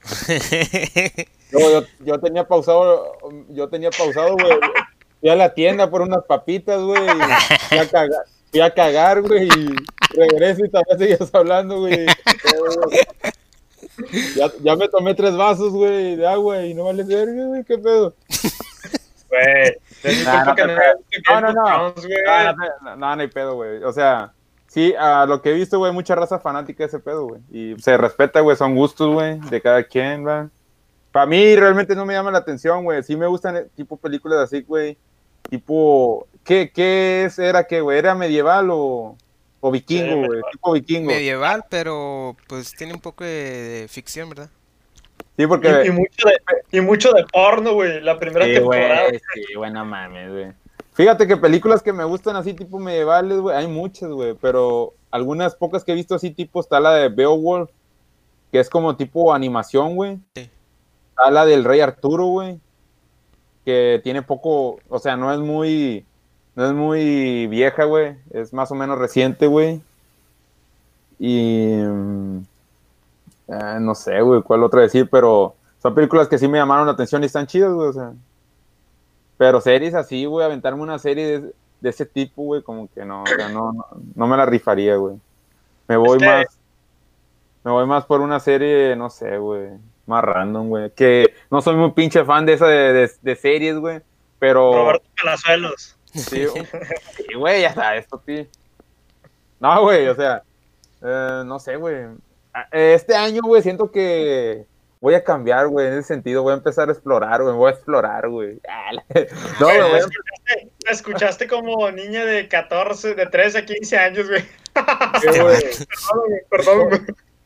Yo, yo, yo tenía pausado, yo tenía pausado, güey. Fui a la tienda por unas papitas, güey. Fui a cagar, fui a cagar, güey, y regreso y todavía seguías hablando, güey. Ya, ya me tomé tres vasos, güey, de agua y no vale verga, güey, qué pedo. Güey. Nah, no no No, no, no. Güey. No, hay pedo, güey. O sea, sí, a lo que he visto, güey, mucha raza fanática de ese pedo, güey. Y se respeta, güey, son gustos, güey, de cada quien, va. Para mí realmente no me llama la atención, güey. Sí me gustan eh, tipo películas así, güey. Tipo, ¿qué, qué es, era qué, güey? ¿Era medieval o, o Sí, vikingo, güey? medieval. Tipo vikingo. Medieval, pero pues tiene un poco de, de ficción, ¿verdad? Sí, porque... Y, y mucho de, y mucho de porno, güey. La primera Sí, temporada. güey, sí, güey, no mames, güey. Fíjate que películas que me gustan así tipo medievales, güey, hay muchas, güey, pero algunas pocas que he visto así tipo está la de Beowulf, que es como tipo animación, güey. Sí. Está la del Rey Arturo, güey, que tiene poco, o sea, no es muy, no es muy vieja, güey, es más o menos reciente, güey. Y mm, ah, no sé, güey, cuál otra decir, pero son películas que sí me llamaron la atención y están chidas, güey, o sea. Pero series así, güey, aventarme una serie de, de ese tipo, güey, como que no, o sea, no, no, no me la rifaría, güey. Me voy más, me voy más por una serie, no sé, güey. Más random, güey. Que no soy muy pinche fan de esa de, de- de series, güey. Pero. Roberto Palazuelos. Sí, sí, güey, ya está, esto, tío. No, güey, o sea, eh, no sé, güey. Ah, Este año, güey, siento que voy a cambiar, güey, en ese sentido. Voy a empezar a explorar, güey. Voy a explorar, güey. Ah, No, güey, a- escuchaste, te escuchaste como niña de 14, de 13 a 15 años, güey. ¿qué, güey? Perdón, güey, Perdón, güey.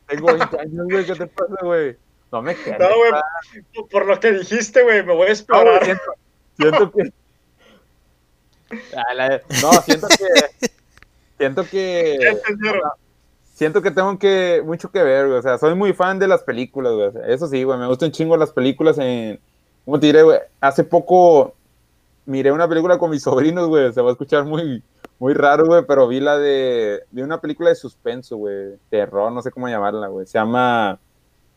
Tengo 20 años, güey, ¿qué te pasa, güey? No me quedes. No, güey. Por lo que dijiste, güey, me voy a No, explorar. siento, siento que. La- No, siento que. Siento que. Siento que tengo que mucho que ver, güey. O sea, soy muy fan de las películas, güey. O sea, eso sí, güey. Me gustan un chingo las películas en. ¿Cómo te diré, güey? Hace poco miré una película con mis sobrinos, güey. Se va a escuchar muy, muy raro, güey. Pero vi la de. Vi una película de suspenso, güey. Terror, no sé cómo llamarla, güey. Se llama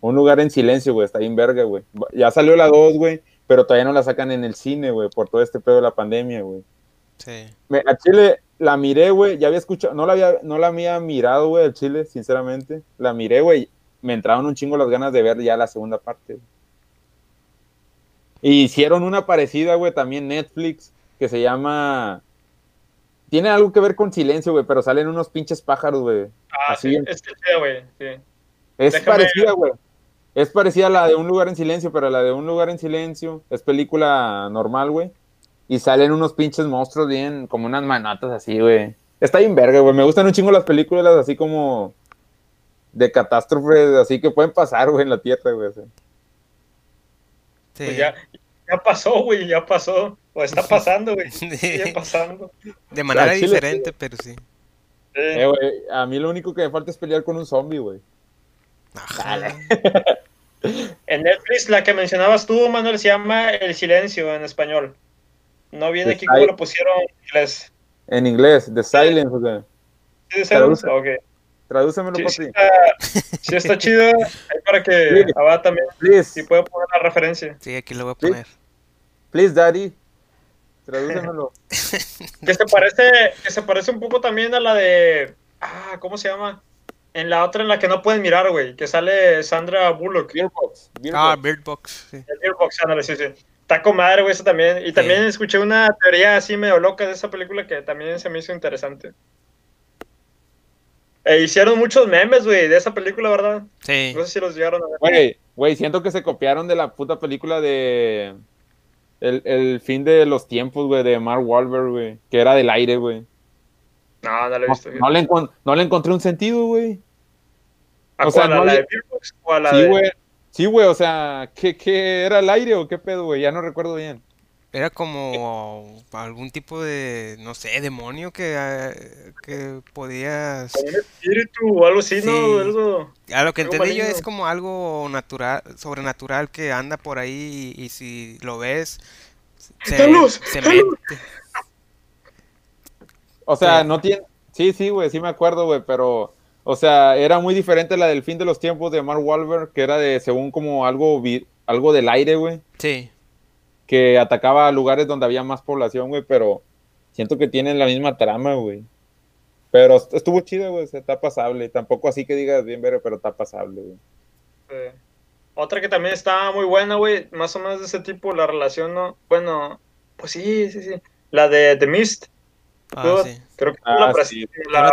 Un lugar en silencio, güey. Está bien verga, güey. Ya salió la 2, güey. Pero todavía no la sacan en el cine, güey. Por todo este pedo de la pandemia, güey. Sí. Me- a Chile la miré, güey. Ya había escuchado, no la había, no la había mirado, güey, al Chile, sinceramente. La miré, güey. Me entraron un chingo las ganas de ver ya la segunda parte. güey. Y hicieron una parecida, güey, también Netflix, que se llama. Tiene algo que ver con silencio, güey, pero salen unos pinches pájaros, güey. Ah, Así sí, es. que chido, güey. Sí. Es Déjame- parecida, güey. Es parecida a la de Un lugar en silencio, pero la de Un lugar en silencio es película normal, güey. Y salen unos pinches monstruos bien, como unas manotas así, güey. Está bien verga, güey. Me gustan un chingo las películas así como de catástrofes, así que pueden pasar, güey, en la tierra, güey. Sí. Pues ya, ya pasó, güey, ya pasó. O está pasando, güey. Sigue pasando. De manera diferente, pero sí. Sí. Eh, güey, a mí lo único que me falta es pelear con un zombie, güey. Ajá. En Netflix, la que mencionabas tú, Manuel, se llama El Silencio en español. No viene aquí como lo pusieron en inglés. En inglés, The Silence. ¿Sí, de Traduce. Ok. Tradúcemelo, Sí, papi. sí está, sí está chido. Ahí para que. Abad también Please, si puede poner la referencia. Sí, aquí lo voy a poner. please, daddy. Tradúcemelo. Que se parece, que se parece un poco también a la de. Ah, ¿cómo se llama? En la otra en la que no pueden mirar, güey. Que sale Sandra Bullock. Beerbox. Ah, Beerbox. Bird Box. Sí. El Gearbox, ándale, sí, sí. Está con madre, güey, eso también. Y también escuché una teoría así medio loca de esa película que también se me hizo interesante. E hicieron muchos memes, güey, de esa película, ¿verdad? Sí. No sé si los llegaron a ver. Güey, güey, siento que se copiaron de la puta película de. El, el fin de los tiempos, güey, de Mark Wahlberg, güey. Que era del aire, güey. No, no la he No, visto. no le, encon- no le encontré un sentido, güey. ¿A o sea, cuál? ¿A no la le- de Gearbox o a la Sí, de- güey. Sí, güey, o sea, ¿qué, ¿qué era el aire o qué pedo, güey? Ya no recuerdo bien. Era como algún tipo de, no sé, demonio que, eh, que podías... como un espíritu o algo así, ¿no? Sí. Algo... A lo que entendí yo es como algo natural, sobrenatural que anda por ahí y, y si lo ves, se, ¡Luz! se mete. O sea, Sí. no tiene. Sí, sí, güey, sí me acuerdo, güey, pero. O sea, era muy diferente la del fin de los tiempos de Mark Wahlberg, que era de, según como algo, vi- algo del aire, güey. Sí, que atacaba a lugares donde había más población, güey, pero siento que tienen la misma trama, güey. Pero est- estuvo chido, güey, o sea, está pasable. Tampoco así que digas bien, pero, pero está pasable, güey. eh, Otra que también está muy buena, güey, más o menos de ese tipo, la relación, ¿no? Bueno, pues sí, sí, sí. La de The Mist. Ah, sí. Creo que tú Ah, la, sí.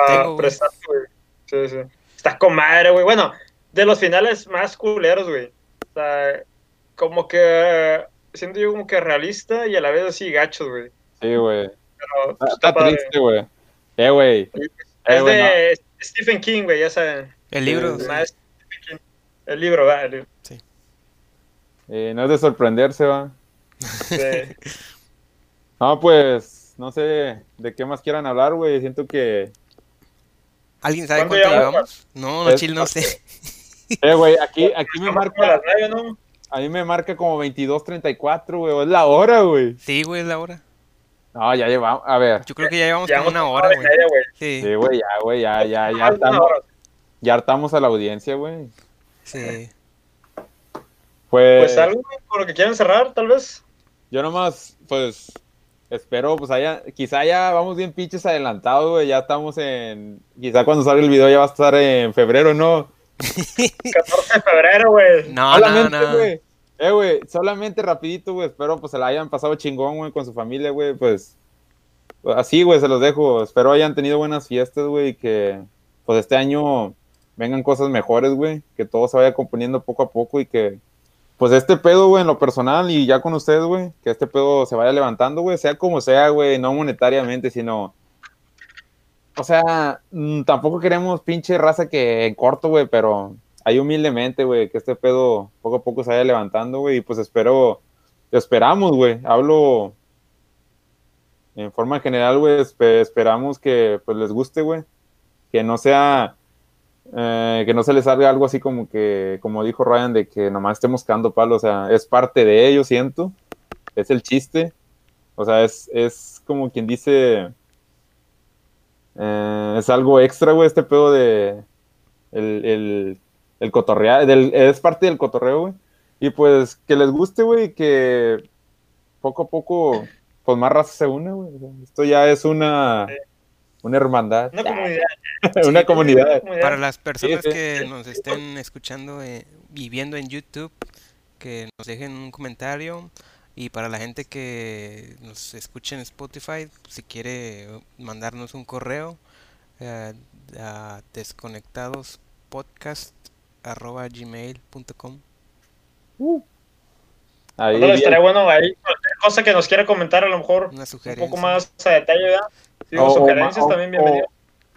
tengo, güey. prestaste, güey. Sí, sí. Está con madre, güey. Bueno, de los finales más culeros, güey. O sea, como que siento yo como que realista y a la vez así gachos, güey. Sí, güey. Pero Está, pues, está padre. triste, güey. Eh, güey. Eh, Es de Stephen King, güey, ya saben. El libro, Sí. sí. Más Stephen King. El libro, ¿verdad? El libro. eh, no es de sorprenderse, va. Sí. No, pues, no sé de qué más quieran hablar, güey. Siento que. ¿Alguien sabe ¿Cuánto llevamos? llevamos? No, no, Es- chile, no sé. Eh, güey, aquí, aquí me marca. A mí me marca como 22.34, güey. o Es la hora, güey. Sí, güey, es la hora. No, ya llevamos. A ver. Yo creo que ya llevamos como una hora, güey. Sí, Sí, güey, ya, güey, ya, ya, ya estamos, ya hartamos a la audiencia, güey. sí. Pues, Pues algo güey, por lo que quieran cerrar, tal vez. yo nomás, pues, espero, pues, haya, quizá ya vamos bien pinches adelantados, güey, ya estamos en, quizá cuando salga el video ya va a estar en febrero, ¿no? 14 de febrero, güey. No, no, solamente, no. güey. Eh, güey, solamente rapidito, güey. Espero pues se la hayan pasado chingón, güey, con su familia, güey. Pues así, güey, se los dejo. Espero hayan tenido buenas fiestas, güey, y que pues este año vengan cosas mejores, güey. Que todo se vaya componiendo poco a poco y que pues este pedo, güey, en lo personal y ya con ustedes, güey, que este pedo se vaya levantando, güey, sea como sea, güey, no monetariamente, sino... O sea, mm, tampoco queremos pinche raza que en corto, güey, pero ahí humildemente, güey, que este pedo poco a poco se vaya levantando, güey, y pues espero, esperamos, güey, hablo en forma general, güey, espe- esperamos que pues les guste, güey, que no sea, eh, que no se les salga algo así como que, como dijo Ryan, de que nomás estemos cagando palo, o sea, es parte de ello, siento, es el chiste, o sea, es, es como quien dice, eh, es algo extra, güey, este pedo de, el, el, el cotorrear, del- es parte del cotorreo, güey. Y pues que les guste, güey, que poco a poco, pues más raza se une, güey. Esto ya es una, una hermandad, Una comunidad. una comunidad. Para las personas sí. que nos estén escuchando eh, y viendo en YouTube, que nos dejen un comentario. Y para la gente que nos escuche en Spotify, si quiere mandarnos un correo eh, a desconectadospodcast.gmail.com Ahí Ándale, bien. estaría bueno ahí. Cualquier cosa que nos quiera comentar, a lo mejor Una un poco más a detalle, ¿verdad? Sí, O- o o sugerencias también bienvenidas.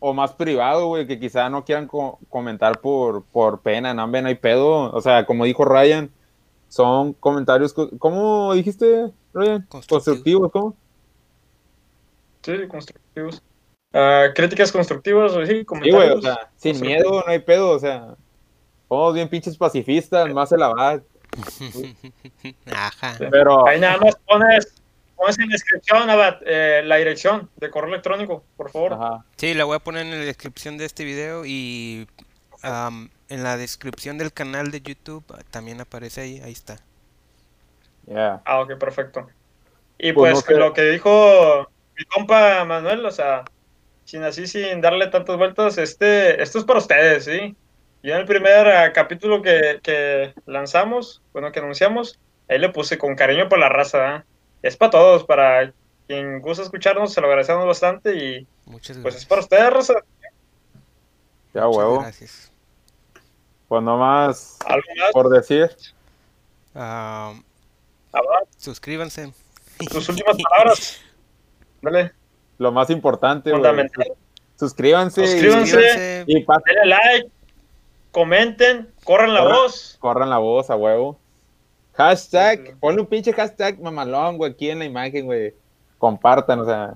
O, más privado, güey, que quizá no quieran co- comentar por, por pena, no, no hay pedo. O sea, como dijo Ryan, son comentarios, co- ¿cómo dijiste, Ryan? Constructivos. Constructivos, ¿cómo? Sí, constructivos. Ah, críticas constructivas, sí, Sí, güey, comentarios. o sea, sin miedo, no hay pedo, o sea, somos bien pinches pacifistas, más se la va, Ajá. Pero, Ahí nada más pones, pones en descripción Abad, eh, la dirección de correo electrónico, por favor. ajá, Sí, la voy a poner en la descripción de este video y en la descripción del canal de YouTube ah, también aparece ahí, ahí está. ya, Ah, ok, perfecto. Y Pues pues no lo que dijo mi compa Manuel, o sea, sin así, sin darle tantas vueltas, este, esto es para ustedes, ¿sí? Yo en el primer ah, capítulo que, que lanzamos, bueno, que anunciamos, ahí le puse con cariño por la raza, ¿eh? Es para todos, para quien gusta escucharnos, se lo agradecemos bastante y Muchas pues es gracias. para ustedes, raza. ya huevo, gracias. pues nomás ¿Algo más? por decir, Am, Abad, suscríbanse. tus últimas palabras. Dale, lo más importante, fundamental. suscríbanse, y- Suscríbanse. Suscríbanse. y, pa- Denle like, comenten, corran la Corran. voz. corran la voz a huevo, hashtag, sí. ponle un pinche hashtag mamalón, güey, aquí en la imagen, güey, compartan, o sea,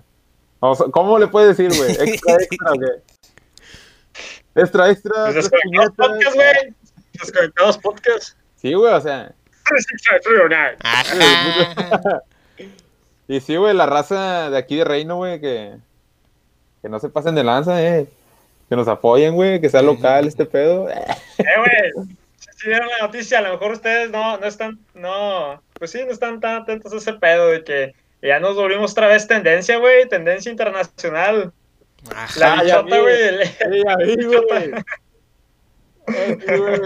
o sea, ¿cómo le puedes decir, güey? Extra, extra, güey. Extra, extra. tres Desconectados podcast, güey. Desconectados podcast. Sí, güey, o sea. Y sí, güey, la raza de aquí de Reino, güey, que, que no se pasen de lanza, eh. Que nos apoyen, güey, que sea local este pedo. Eh, güey. Vieron la noticia, a lo mejor ustedes no, no están, no, pues sí, no están tan atentos a ese pedo de que ya nos volvimos otra vez tendencia, güey, tendencia internacional. Ajá. La bichota, güey. ya vi, güey.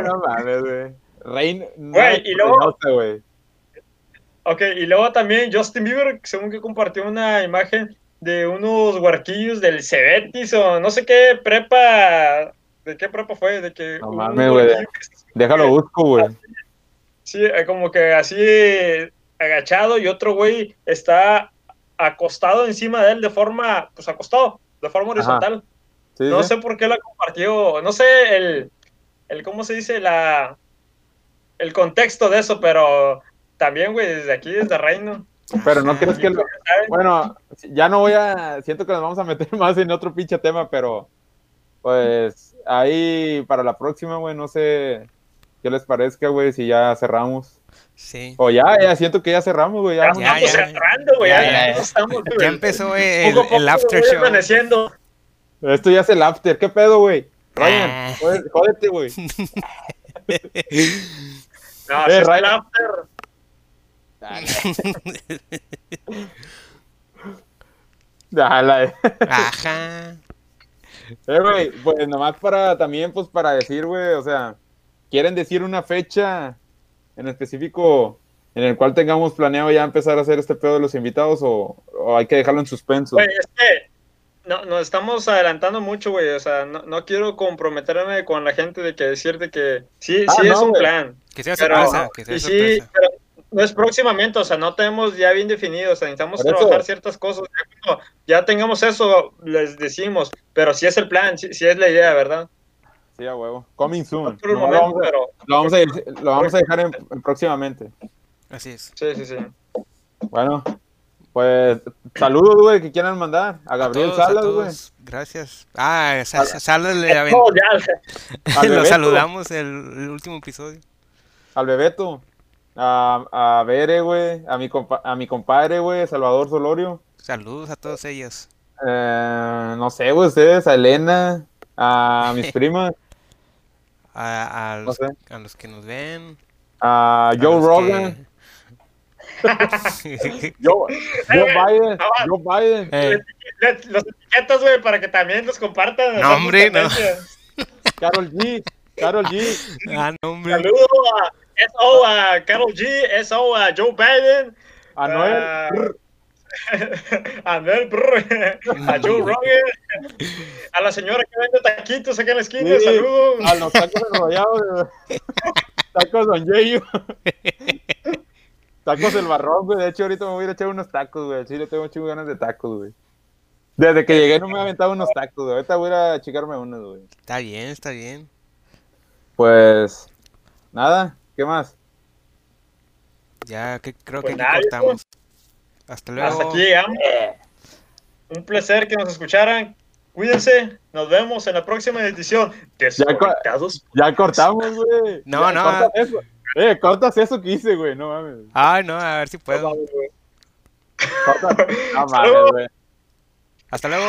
No mames, güey. Reino. Güey, y luego- güey. Ok, y luego también Justin Bieber, según que compartió una imagen de unos huarquillos del Cebetis o no sé qué prepa, ¿de qué prepa fue? De que No un mames, güey. Déjalo busco, güey. Sí, eh, como que así agachado y otro güey está acostado encima de él de forma, pues acostado, de forma horizontal. Sí, No sí. sé por qué la compartió, no sé el, el ¿cómo se dice? La, el contexto de eso, pero también, güey, desde aquí, desde Reino. Pero no crees que lo. Bueno, ya no voy a. Siento que nos vamos a meter más en otro pinche tema, pero. Pues ahí para la próxima, güey, no sé qué les parezca, güey, si ya cerramos. Sí. O ya, ya siento que ya cerramos, güey. Ya, Ya, Ya, cerrando, güey, Ya, ya, ya, ya ya. estamos, güey. Ya empezó el, Poco el after show. amaneciendo. Esto ya es el after. ¿Qué pedo, güey? Ryan, Ah. jódete, güey. No, Eh, si es el Ryan. after. Dale. Ajá. Eh, güey, pues nomás para también, pues para decir, güey, o sea, ¿quieren decir una fecha en específico en el cual tengamos planeado ya empezar a hacer este pedo de los invitados o, o hay que dejarlo en suspenso? Güey, es que no, nos estamos adelantando mucho, güey. O sea, no, no quiero comprometerme con la gente de que decirte que sí, Ah, sí es un plan. Que sea Pero, sorpresa, que sea y sí, sorpresa. pero no es próximamente, o sea, no tenemos ya bien definido, o sea, necesitamos Por eso. trabajar ciertas cosas. Ya, cuando ya tengamos eso, les decimos, pero sí es el plan, sí, sí es la idea, ¿verdad? Sí, a huevo. Coming soon. No lo, momento, vamos a, pero lo vamos a- lo vamos a dejar en- en próximamente. Así es. sí, sí, sí. Bueno, pues saludos, güey, que quieran mandar. A A Gabriel todos, a Salas, güey. Gracias. Ah, Sa- Sa- Salas le lo saludamos el, el último episodio. Al Bebeto. A, a Bere, güey. A mi, compa- a mi compadre, güey, Salvador Solorio. Saludos a todos ellos. Eh, no sé, güey, ustedes, a Elena, a mis primas, A, a no los, sé, a los que nos ven. a a Joe Rogan, que- Joe, Joe Biden, Ah, Joe Biden, Eh, Le- Los etiquetas, güey, para que también los compartan. No, hombre, no. Carol G, Carol G, ah, no, hombre. Saludos a SO a Carol G, SO a Joe Biden, a Noel, Ah. a Noel Brr, a Joe Rogan, a la señora que vende taquitos acá en la esquina, Sí, saludos. a los tacos enrollados, tacos Don Yeyo. Tacos el barrón, güey. De hecho, ahorita me voy a ir a echar unos tacos, güey. Sí, le tengo muchas ganas de tacos, güey. Desde que llegué no me he aventado unos tacos, güey. Ahorita voy a chicarme unos, güey. Está bien, está bien. Pues, nada, ¿qué más? Ya que creo Pues que aquí nada, cortamos. Hasta luego. Hasta aquí llegamos. Un placer que nos escucharan. Cuídense. Nos vemos en la próxima edición. Desconectados. Ya cortamos, güey. No, Ya, no. Cortas eso. Eh, cortas eso que hice, güey. No mames. Ay, no, a ver si puedo. Cortas. No mames, güey. Hasta luego.